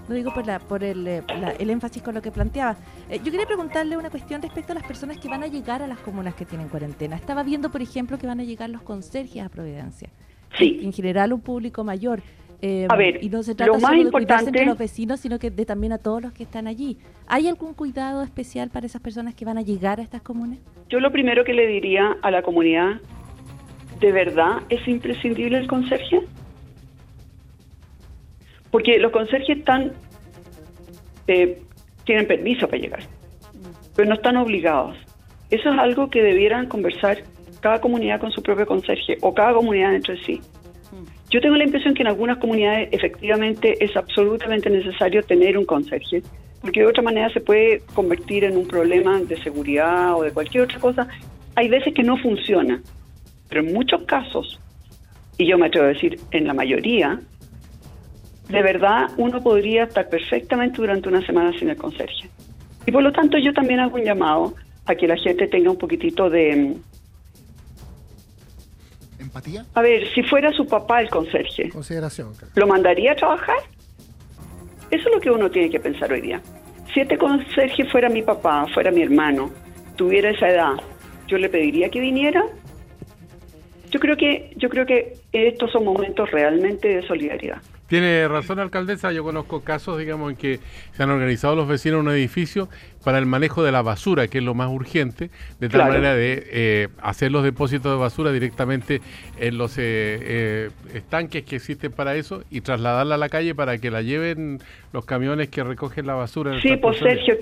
Lo digo por, la, por el, eh, el énfasis con lo que planteaba. Eh, yo quería preguntarle una cuestión respecto a las personas que van a llegar a las comunas que tienen cuarentena. Estaba viendo, por ejemplo, que van a llegar los conserjes a Providencia. Sí. En general, un público mayor. Eh, a ver, y no se trata solo de cuidarse entre los vecinos, sino que de, también a todos los que están allí. ¿Hay algún cuidado especial para esas personas que van a llegar a estas comunas? Yo lo primero que le diría a la comunidad, ¿de verdad es imprescindible el conserje? Porque los conserjes están, eh, tienen permiso para llegar, pero no están obligados. Eso es algo que debieran conversar cada comunidad con su propio conserje o cada comunidad entre sí. Yo tengo la impresión que en algunas comunidades efectivamente es absolutamente necesario tener un conserje, porque de otra manera se puede convertir en un problema de seguridad o de cualquier otra cosa. Hay veces que no funciona, pero en muchos casos, y yo me atrevo a decir en la mayoría, de verdad uno podría estar perfectamente durante una semana sin el conserje. Y por lo tanto yo también hago un llamado a que la gente tenga un poquitito de... ¿Empatía? A ver, si fuera su papá el conserje, Consideración. ¿lo mandaría a trabajar? Eso es lo que uno tiene que pensar hoy día. Si este conserje fuera mi papá, fuera mi hermano, tuviera esa edad, ¿yo le pediría que viniera? Yo creo que, yo creo que estos son momentos realmente de solidaridad. Tiene razón, alcaldesa. Yo conozco casos, digamos, en que se han organizado los vecinos en un edificio para el manejo de la basura, que es lo más urgente, de tal manera de eh, hacer los depósitos de basura directamente en los eh, eh, estanques que existen para eso y trasladarla a la calle para que la lleven los camiones que recogen la basura. Sí, pues Sergio,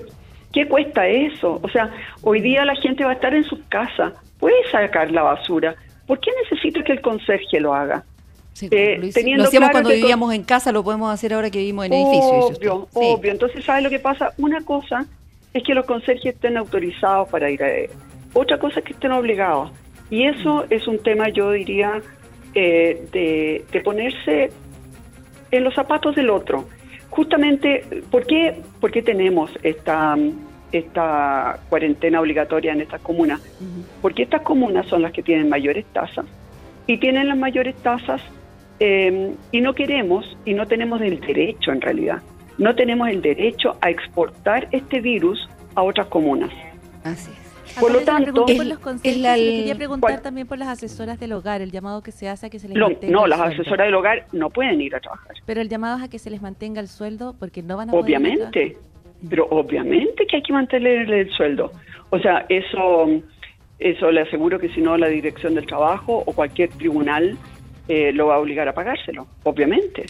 ¿qué cuesta eso? O sea, hoy día la gente va a estar en su casa, puede sacar la basura. ¿Por qué necesita que el conserje lo haga? Eh, lo, hacíamos cuando vivíamos en casa, lo podemos hacer ahora que vivimos en edificios. Obvio, obvio. Entonces, ¿sabes lo que pasa? Una cosa es que los conserjes estén autorizados para ir a él. Otra cosa es que estén obligados. Y eso es un tema, yo diría, eh, de, ponerse en los zapatos del otro. Justamente, ¿por qué, por qué tenemos esta, esta cuarentena obligatoria en estas comunas? Porque estas comunas son las que tienen mayores tasas y tienen las mayores tasas Em, y no queremos y no tenemos el derecho en realidad, no tenemos el derecho a exportar este virus a otras comunas. Así es. Por lo tanto, quería preguntar también por las asesoras del hogar, el llamado que se hace a que se les no, mantenga No, las asesoras del hogar no pueden ir a trabajar. Pero el llamado es a que se les mantenga el sueldo porque no van a Obviamente, pero obviamente que hay que mantenerle el sueldo. O sea, eso eso le aseguro que si no la Dirección del Trabajo o cualquier tribunal eh, lo va a obligar a pagárselo, obviamente.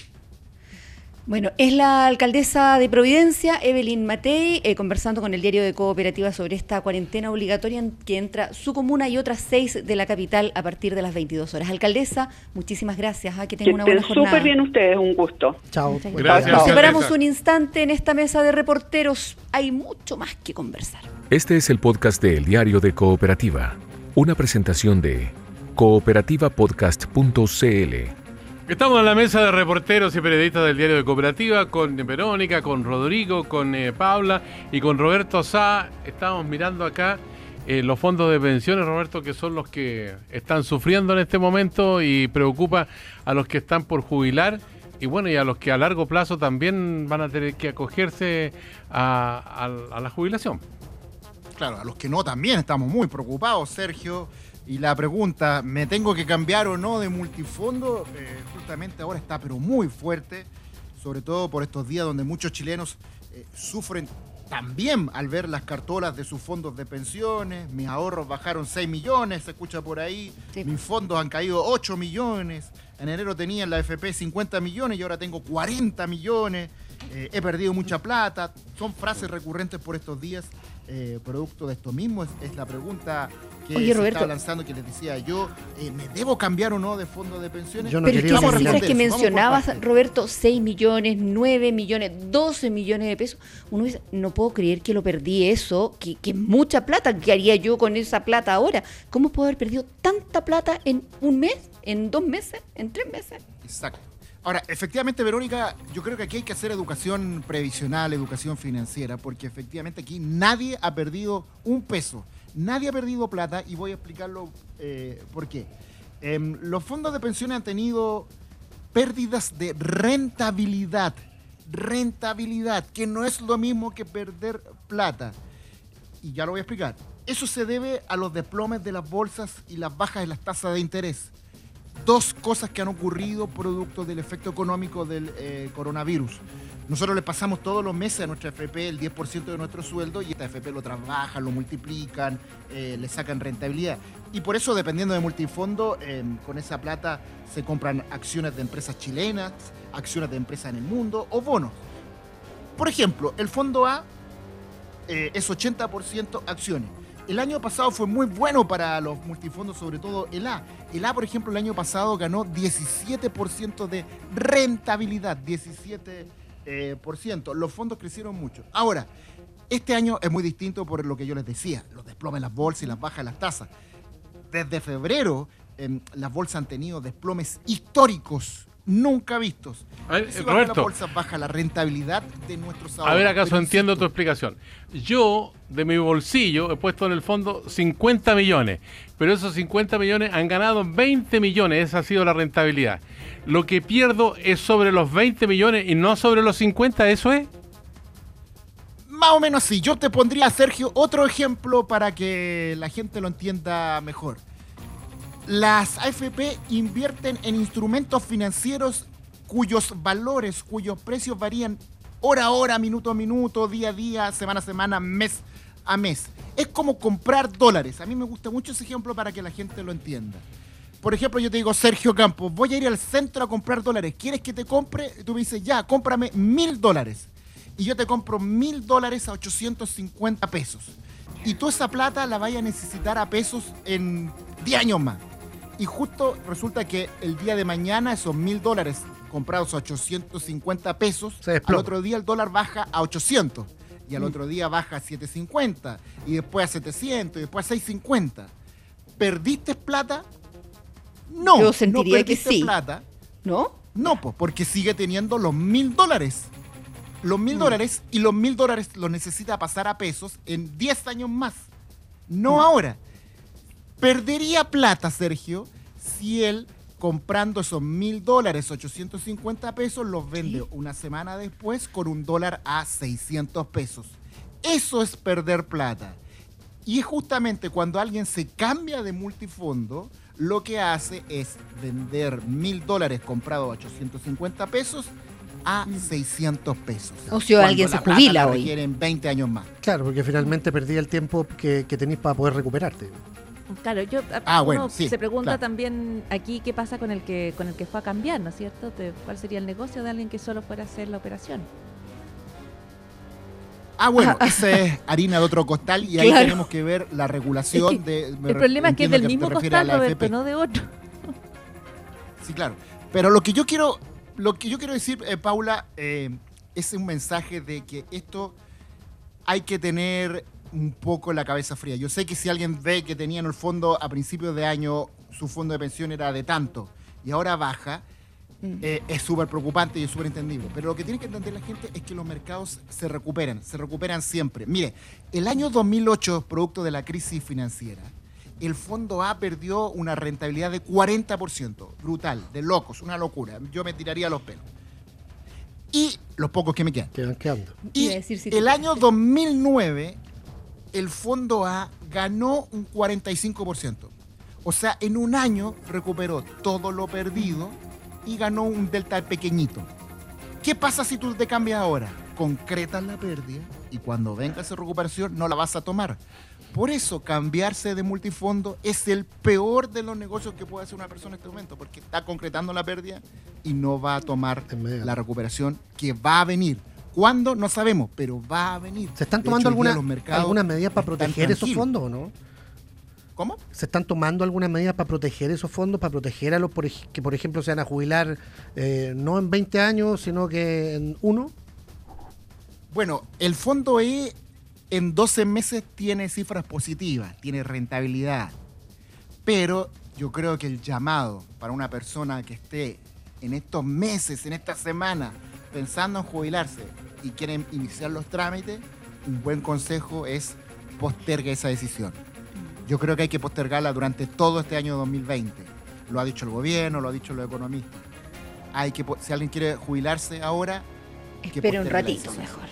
Bueno, es la alcaldesa de Providencia, Evelyn Matei, eh, conversando con el diario de Cooperativa sobre esta cuarentena obligatoria en que entra su comuna y otras seis de la capital a partir de las 22 horas. Alcaldesa, muchísimas gracias. ¿ah? Que tenga una buena jornada. Súper bien ustedes, un gusto. Chao. Gracias. Nos separamos un instante en esta mesa de reporteros. Hay mucho más que conversar. Este es el podcast de El Diario de Cooperativa, una presentación de cooperativapodcast.cl Estamos en la mesa de reporteros y periodistas del diario de Cooperativa con Verónica, con Rodrigo, con eh, Paula y con Roberto Sá. Estamos mirando acá eh, los fondos de pensiones, Roberto, que son los que están sufriendo en este momento y preocupa a los que están por jubilar y bueno, y a los que a largo plazo también van a tener que acogerse a la jubilación. Claro, a los que no también estamos muy preocupados, Sergio. Y la pregunta, ¿me tengo que cambiar o no de multifondo? Eh, justamente ahora está pero muy fuerte, sobre todo por estos días donde muchos chilenos eh, sufren también al ver las cartolas de sus fondos de pensiones. Mis ahorros bajaron 6 millones, se escucha por ahí. Mis fondos han caído 8 millones. En enero tenía en la FP 50 millones y ahora tengo 40 millones. Eh, he perdido mucha plata. Son frases recurrentes por estos días eh, producto de esto mismo? Es, la pregunta que se está lanzando, que les decía yo, eh, ¿me debo cambiar o no de fondo de pensiones? Pero es que esas cifras que mencionabas, Roberto, 6 millones, 9 millones, 12 millones de pesos, uno dice, no puedo creer que lo perdí eso, que, que es mucha plata, ¿qué haría yo con esa plata ahora? ¿Cómo puedo haber perdido tanta plata en un mes, en dos meses, en tres meses? Exacto. Ahora, efectivamente, Verónica, yo creo que aquí hay que hacer educación previsional, educación financiera, porque efectivamente aquí nadie ha perdido un peso, nadie ha perdido plata y voy a explicarlo eh, por qué. Em, los fondos de pensiones han tenido pérdidas de rentabilidad, rentabilidad, que no es lo mismo que perder plata. Y ya lo voy a explicar. Eso se debe a los desplomes de las bolsas y las bajas de las tasas de interés dos cosas que han ocurrido producto del efecto económico del eh, coronavirus. Nosotros le pasamos todos los meses a nuestra FP el 10% de nuestro sueldo y esta FP lo trabajan, lo multiplican, eh, le sacan rentabilidad. Y por eso, dependiendo de multifondo, em, con esa plata se compran acciones de empresas chilenas, acciones de empresas en el mundo o bonos. Por ejemplo, el fondo A eh, es 80% acciones el año pasado fue muy bueno para los multifondos, sobre todo el A. El A, por ejemplo, el año pasado ganó 17% de rentabilidad, 17%. Eh, los fondos crecieron mucho. Ahora, este año es muy distinto por lo que yo les decía, los desplomes en las bolsas y las bajas en las tasas. Desde febrero, em, las bolsas han tenido desplomes históricos nunca vistos. A ver, Roberto, la bolsa baja la rentabilidad de nuestros ahorros. A ver, acaso entiendo tu explicación. Yo, de mi bolsillo, he puesto en el fondo 50 millones, pero esos 50 millones han ganado 20 millones, esa ha sido la rentabilidad. Lo que pierdo es sobre los 20 millones y no sobre los 50, ¿eso es? Más o menos así. Yo te pondría, Sergio, otro ejemplo para que la gente lo entienda mejor las AFP invierten en instrumentos financieros cuyos valores, cuyos precios varían hora a hora, minuto a minuto, día a día, semana a semana, mes a mes. Es como comprar dólares. A mí me gusta mucho ese ejemplo para que la gente lo entienda. Por ejemplo, yo te digo, Sergio Campos, voy a ir al centro a comprar dólares. ¿Quieres que te compre? Tú me dices, ya, cómprame mil dólares. Y yo te compro mil dólares a 850 pesos. Y tú esa plata la vayas a necesitar a pesos en 10 años más. Y justo resulta que el día de mañana esos mil dólares comprados a 850 pesos, al otro día el dólar baja a 800 y al mm. otro día baja a 750 y después a 700 y después a 650. ¿Perdiste plata? No, Yo sentiría no perdiste que sí. plata. ¿No? No, pues porque sigue teniendo los mil dólares. Los mil mm. dólares y los mil dólares los necesita pasar a pesos en 10 años más. No mm. ahora perdería plata, Sergio, si él comprando esos mil dólares, 850 pesos, los vende una semana después con un dólar a 600 pesos. Eso es perder plata. Y justamente cuando alguien se cambia de multifondo, lo que hace es vender mil dólares comprados a 850 pesos a 600 pesos. O si alguien se jubila hoy. Quieren 20 años más. Claro, porque finalmente perdí el tiempo que, que tenéis para poder recuperarte. Claro, yo ah, bueno, se pregunta también aquí qué pasa con el que con el que fue a cambiar, ¿no es cierto? ¿Cuál sería el negocio de alguien que solo fuera a hacer la operación? Ah, bueno, [LAUGHS] esa es harina de otro costal y ahí tenemos que ver la regulación de. el problema es que es del mismo costal, Roberto, no de otro. Sí, claro. Pero lo que yo quiero, lo que yo quiero decir, eh, Paula, eh, es un mensaje de que esto hay que tener un poco la cabeza fría. Yo sé que si alguien ve que tenía en el fondo a principios de año su fondo de pensión era de tanto y ahora baja, Mm. Eh, es súper preocupante y es súper entendible. Pero lo que tiene que entender la gente es que los mercados se recuperan, se recuperan siempre. Mire, el año 2008, producto de la crisis financiera, el fondo A perdió una rentabilidad de 40%, brutal, de locos, una locura. Yo me tiraría los pelos. Y los pocos que me quedan. Quedan quedando. Y el año 2009, el fondo A ganó un 45%. O sea, en un año recuperó todo lo perdido y ganó un delta pequeñito. ¿Qué pasa si tú te cambias ahora? Concretas la pérdida y cuando venga esa recuperación no la vas a tomar. Por eso cambiarse de multifondo es el peor de los negocios que puede hacer una persona en este momento, porque está concretando la pérdida y no va a tomar la recuperación que va a venir. ¿Cuándo? No sabemos, pero va a venir. ¿Se están tomando algunas medidas para proteger esos fondos o no? ¿Cómo? ¿Se están tomando algunas medidas para proteger esos fondos, para proteger a los que, por ejemplo, se van a jubilar eh, no en 20 años, sino que en uno? Bueno, el fondo E en 12 meses tiene cifras positivas, tiene rentabilidad. Pero yo creo que el llamado para una persona que esté en estos meses, en esta semana, pensando en jubilarse y quieren iniciar los trámites, un buen consejo es postergue esa decisión yo creo que hay que postergarla durante todo este año 2020. Lo ha dicho el gobierno, lo ha dicho los economistas. Hay que, si alguien quiere jubilarse ahora, espere un ratito mejor.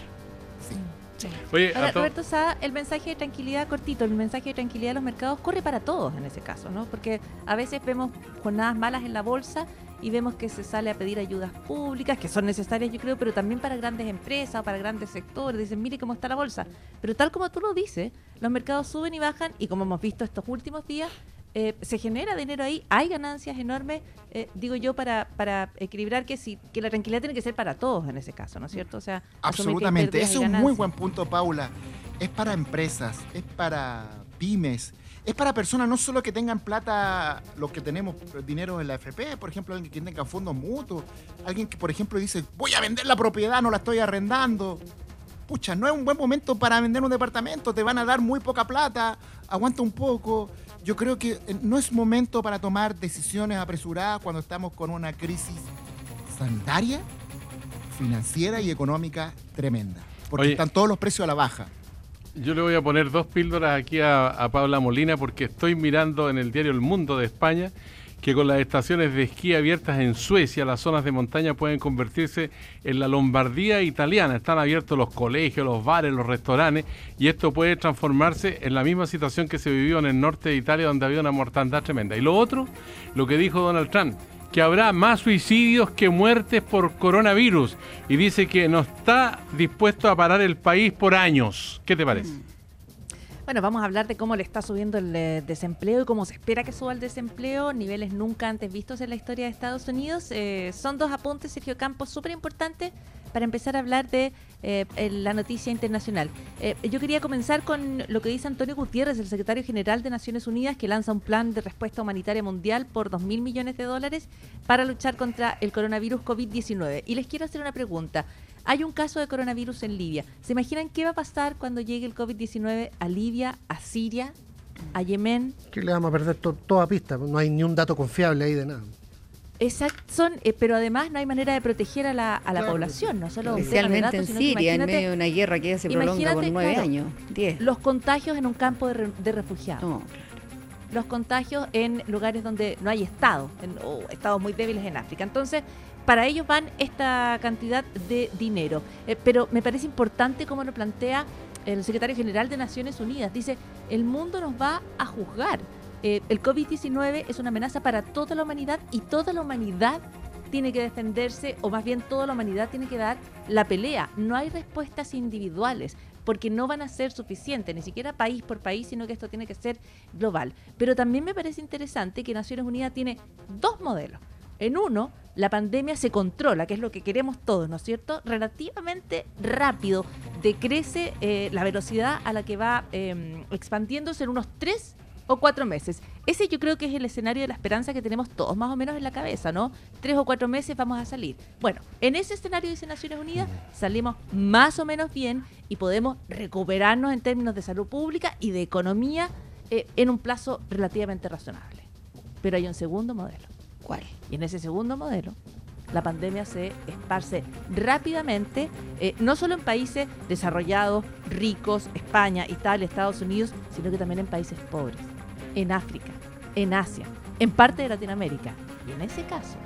Sí. Oye, Roberto Sá, el mensaje de tranquilidad cortito, el mensaje de tranquilidad de los mercados corre para todos en ese caso, ¿no? Porque a veces vemos jornadas malas en la bolsa y vemos que se sale a pedir ayudas públicas, que son necesarias yo creo, pero también para grandes empresas o para grandes sectores. Dicen, mire cómo está la bolsa. Pero tal como tú lo dices, los mercados suben y bajan y como hemos visto estos últimos días, eh, se genera dinero ahí, hay ganancias enormes, eh, digo yo, para, para equilibrar que sí, que la tranquilidad tiene que ser para todos en ese caso, ¿no es cierto? O sea, absolutamente, es un muy buen punto, Paula. Es para empresas, es para pymes, es para personas no solo que tengan plata, los que tenemos dinero en la FP, por ejemplo, alguien que tenga fondos mutuos, alguien que, por ejemplo, dice, voy a vender la propiedad, no la estoy arrendando. Pucha, no es un buen momento para vender un departamento, te van a dar muy poca plata, aguanta un poco. Yo creo que eh, no es momento para tomar decisiones apresuradas cuando estamos con una crisis sanitaria, financiera y económica tremenda. Porque están todos los precios a la baja. Yo le voy a poner dos píldoras aquí a, a Paula Molina porque estoy mirando en el diario El Mundo de España que con las estaciones de esquí abiertas en Suecia, las zonas de montaña pueden convertirse en la Lombardía italiana. Están abiertos los colegios, los bares, los restaurantes, y esto puede transformarse en la misma situación que se vivió en el norte de Italia, donde había una mortandad tremenda. Y lo otro, lo que dijo Donald Trump, que habrá más suicidios que muertes por coronavirus y dice que no está dispuesto a parar el país por años. ¿Qué te parece? Mm. Bueno, vamos a hablar de cómo le está subiendo el eh, desempleo y cómo se espera que suba el desempleo, niveles nunca antes vistos en la historia de Estados Unidos. Eh, son dos apuntes, Sergio Campos, súper importantes para empezar a hablar de eh, la noticia internacional. yo quería comenzar con lo que dice Antonio Gutiérrez, el secretario general de Naciones Unidas, que lanza un plan de respuesta humanitaria mundial por 2.000 mil millones de dólares para luchar contra el coronavirus COVID-19. Y les quiero hacer una pregunta. Hay un caso de coronavirus en Libia. ¿Se imaginan qué va a pasar cuando llegue el COVID-19 a Libia, a Siria, a Yemen? Que le vamos a perder toda pista, no hay ni un dato confiable ahí de nada. Exacto, son, eh, pero además no hay manera de proteger a la, a la población, no solo especialmente en Siria, en medio de una guerra que ya se prolonga por nueve años, diez. Los contagios en un campo de, refugiados. Los contagios en lugares donde no hay Estado, en, o estados muy débiles en África. Entonces, para ellos van esta cantidad de dinero. Eh, pero me parece importante cómo lo plantea el secretario general de Naciones Unidas. Dice, el mundo nos va a juzgar. Eh, el COVID-19 es una amenaza para toda la humanidad y toda la humanidad tiene que defenderse, o más bien toda la humanidad tiene que dar la pelea. No hay respuestas individuales. porque no van a ser suficientes, ni siquiera país por país, sino que esto tiene que ser global. Pero también me parece interesante que Naciones Unidas tiene dos modelos. En uno, la pandemia se controla, que es lo que queremos todos, ¿no es cierto? Relativamente rápido, decrece eh, la velocidad a la que va em, expandiéndose en unos tres o cuatro meses. Ese yo creo que es el escenario de la esperanza que tenemos todos más o menos en la cabeza, ¿no? Tres o cuatro meses vamos a salir. Bueno, en ese escenario dice Naciones Unidas, salimos más o menos bien y podemos recuperarnos en términos de salud pública y de economía eh, en un plazo relativamente razonable. Pero hay un segundo modelo. Y en ese segundo modelo, la pandemia se esparce rápidamente, eh, no solo en países desarrollados, ricos, España, Italia, Estados Unidos, sino que también en países pobres en África, en Asia, en parte de Latinoamérica. Y en ese caso,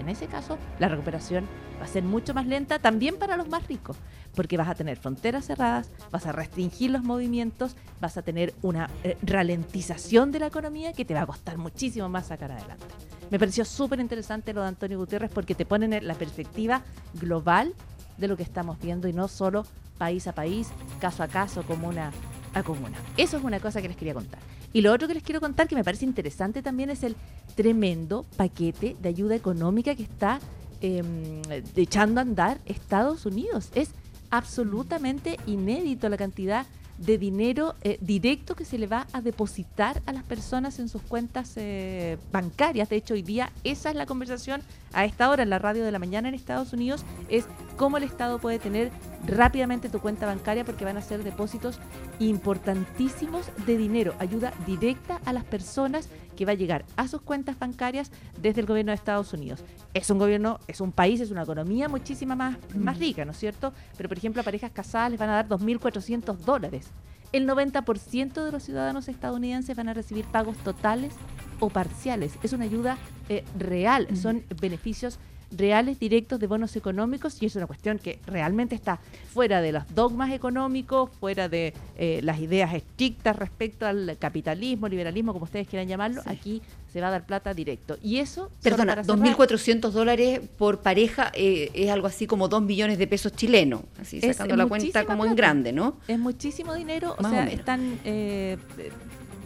en ese caso, la recuperación va a ser mucho más lenta también para los más ricos, porque vas a tener fronteras cerradas, vas a restringir los movimientos, vas a tener una eh, ralentización de la economía que te va a costar muchísimo más sacar adelante. Me pareció súper interesante lo de Antonio Gutiérrez porque te ponen en la perspectiva global de lo que estamos viendo y no solo país a país, caso a caso, comuna a comuna. Eso es una cosa que les quería contar. Y lo otro que les quiero contar, que me parece interesante también, es el tremendo paquete de ayuda económica que está em, echando a andar Estados Unidos. Es absolutamente inédito la cantidad de dinero eh, directo que se le va a depositar a las personas en sus cuentas eh, bancarias. De hecho, hoy día esa es la conversación a esta hora en la radio de la mañana en Estados Unidos, es cómo el Estado puede tener rápidamente tu cuenta bancaria porque van a ser depósitos importantísimos de dinero, ayuda directa a las personas que va a llegar a sus cuentas bancarias desde el gobierno de Estados Unidos. Es un gobierno, es un país, es una economía muchísima más, más rica, ¿no es cierto? Pero por ejemplo a parejas casadas les van a dar 2.400 dólares. El 90% de los ciudadanos estadounidenses van a recibir pagos totales o parciales. Es una ayuda eh, real, son beneficios reales directos de bonos económicos y es una cuestión que realmente está fuera de los dogmas económicos, fuera de eh, las ideas estrictas respecto al capitalismo, liberalismo, como ustedes quieran llamarlo. Aquí se va a dar plata directo. Y eso... Perdona, 2.400 dólares por pareja eh, es algo así como 2 millones de pesos chilenos, así sacando la cuenta como en grande, ¿no? Es muchísimo dinero, o sea, están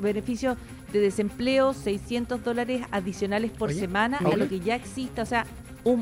beneficios de desempleo, 600 dólares adicionales por semana a lo que ya existe, o sea,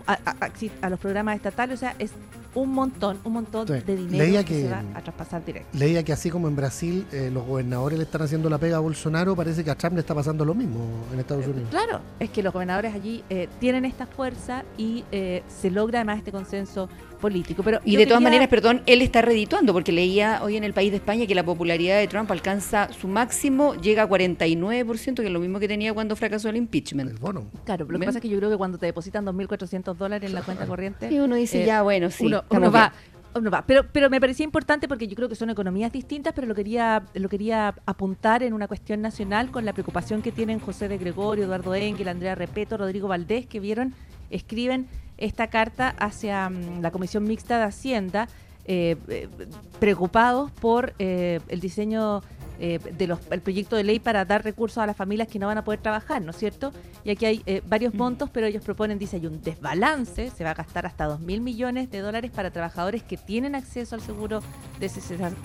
a, los programas estatales, o sea, es un montón, un montón de dinero que, se va a traspasar directo. Leía que así como en Brasil eh, los gobernadores le están haciendo la pega a Bolsonaro, parece que a Trump le está pasando lo mismo en Estados eh, Unidos. Claro, es que los gobernadores allí eh, tienen esta fuerza y se logra además este consenso político. Pero y de todas maneras, perdón, él está redituando, porque leía hoy en el país de España que la popularidad de Trump alcanza su máximo, llega a 49%, que es lo mismo que tenía cuando fracasó el impeachment. El bono. Claro, lo que pasa es que yo creo que cuando te depositan 2.400 dólares en la cuenta corriente... Y uno dice, ya, bueno, sí. Uno, va... va. Pero, pero me parecía importante porque yo creo que son economías distintas, pero lo quería, lo quería apuntar en una cuestión nacional con la preocupación que tienen José de Gregorio, Eduardo Engel, Andrea Repeto, Rodrigo Valdés, que vieron, escriben esta carta hacia mm, la Comisión Mixta de Hacienda, eh, eh, preocupados por eh, el diseño del proyecto de ley para dar recursos a las familias que no van a poder trabajar, ¿no es cierto? Y aquí hay varios mm. montos, pero ellos proponen, dice, hay un desbalance, se va a gastar hasta 2 mil millones de dólares para trabajadores que tienen acceso al seguro de,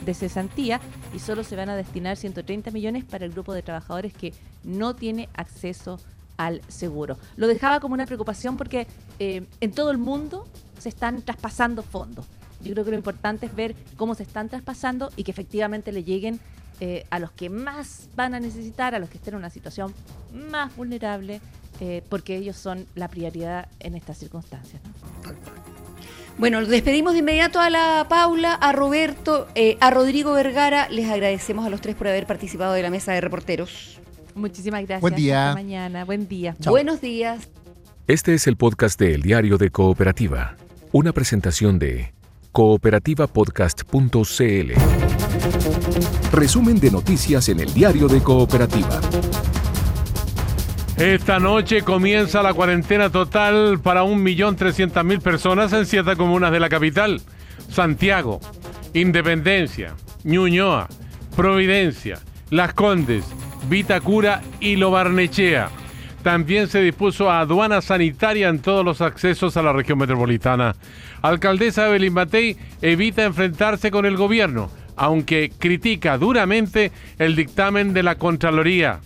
de cesantía y solo se van a destinar 130 millones para el grupo de trabajadores que no tiene acceso al seguro. Lo dejaba como una preocupación porque eh, en todo el mundo se están traspasando fondos. Yo creo que lo importante es ver cómo se están traspasando y que efectivamente le lleguen eh, a los que más van a necesitar, a los que estén en una situación más vulnerable, eh, porque ellos son la prioridad en estas circunstancias. Bueno, despedimos de inmediato a la Paula, a Roberto, a Rodrigo Vergara. Les agradecemos a los tres por haber participado de la mesa de reporteros. Muchísimas gracias. Buen día. Hasta mañana. Buen día. Buenos días. Este es el podcast de El Diario de Cooperativa, una presentación de cooperativapodcast.cl. Resumen de noticias en El Diario de Cooperativa. Esta noche comienza la cuarentena total para 1.300.000 personas en siete comunas de la capital. Santiago, Independencia, Ñuñoa, Providencia, Las Condes, Vitacura y Lo Barnechea. También se dispuso aduana sanitaria en todos los accesos a la región metropolitana. Alcaldesa Evelyn Matei evita enfrentarse con el gobierno. aunque critica duramente el dictamen de la Contraloría.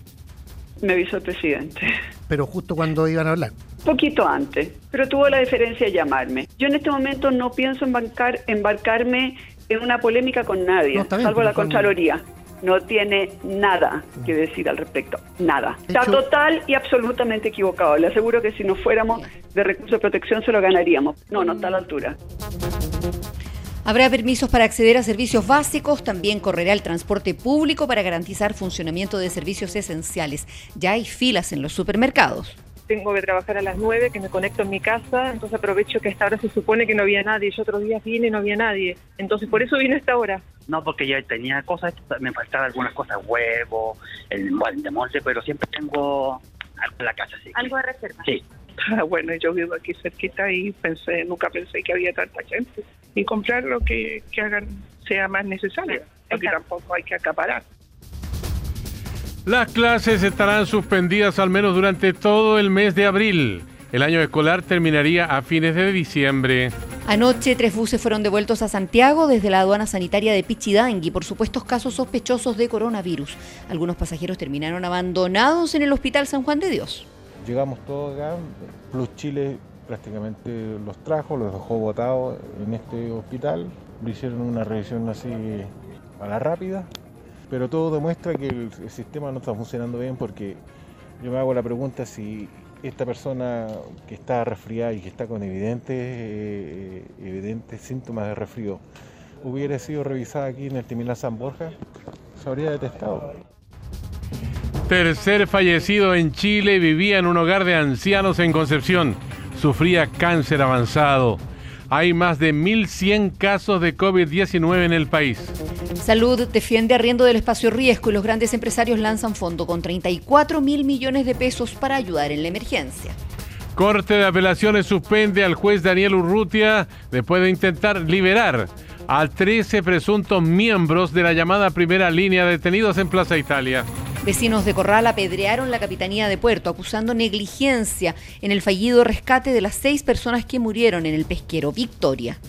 Me avisó el presidente. Pero justo cuando iban a hablar. Poquito antes, pero tuvo la diferencia de llamarme. Yo en este momento no pienso embarcar, embarcarme en una polémica con nadie, salvo la Contraloría. No tiene nada que decir al respecto, nada. Está total y absolutamente equivocado. Le aseguro que si nos fuéramos de recursos de protección se lo ganaríamos. No, no está a la altura. Habrá permisos para acceder a servicios básicos, también correrá el transporte público para garantizar funcionamiento de servicios esenciales. Ya hay filas en los supermercados tengo que trabajar a las 9, que me conecto en mi casa, entonces aprovecho que a esta hora se supone que no había nadie, yo otros días vine y no había nadie, entonces por eso vine a esta hora. No, porque ya tenía cosas, me faltaban algunas cosas, huevos, el, el de monte, pero siempre tengo algo en la casa. Sí. ¿Algo de reserva? Sí. Ah, bueno, yo vivo aquí cerquita y pensé, nunca pensé que había tanta gente. Y comprar lo que, que hagan sea más necesario, porque tampoco hay que acaparar. Las clases estarán suspendidas al menos durante todo el mes de abril. El año escolar terminaría a fines de diciembre. Anoche, tres buses fueron devueltos a Santiago desde la aduana sanitaria de Pichidangui por supuestos casos sospechosos de coronavirus. Algunos pasajeros terminaron abandonados en el Hospital San Juan de Dios. Llegamos todos acá, Plus Chile prácticamente los trajo, los dejó botados en este hospital. Le hicieron una revisión así a la rápida pero todo demuestra que el, sistema no está funcionando bien porque yo me hago la pregunta si esta persona que está resfriada y que está con evidentes, eh, síntomas de resfrío hubiera sido revisada aquí en el Terminal San Borja, se habría detectado. Tercer fallecido en Chile vivía en un hogar de ancianos en Concepción. Sufría cáncer avanzado. Hay más de 1.100 casos de COVID-19 en el país. Salud defiende arriendo del espacio riesgo y los grandes empresarios lanzan fondo con 34 mil millones de pesos para ayudar en la emergencia. Corte de Apelaciones suspende al juez Daniel Urrutia después de intentar liberar a 13 presuntos miembros de la llamada primera línea detenidos en Plaza Italia. Vecinos de Corral apedrearon la Capitanía de Puerto acusando negligencia en el fallido rescate de las seis personas que murieron en el pesquero Victoria.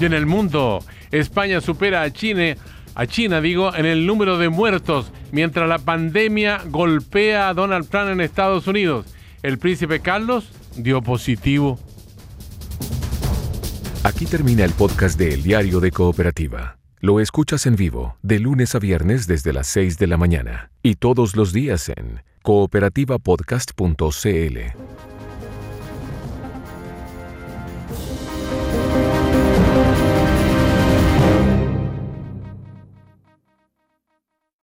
Y en el mundo, España supera a China, a China digo, en el número de muertos, mientras la pandemia golpea a Donald Trump en Estados Unidos. El príncipe Carlos dio positivo. Aquí termina el podcast de El Diario de Cooperativa. Lo escuchas en vivo de lunes a viernes desde las 6 de la mañana y todos los días en cooperativapodcast.cl.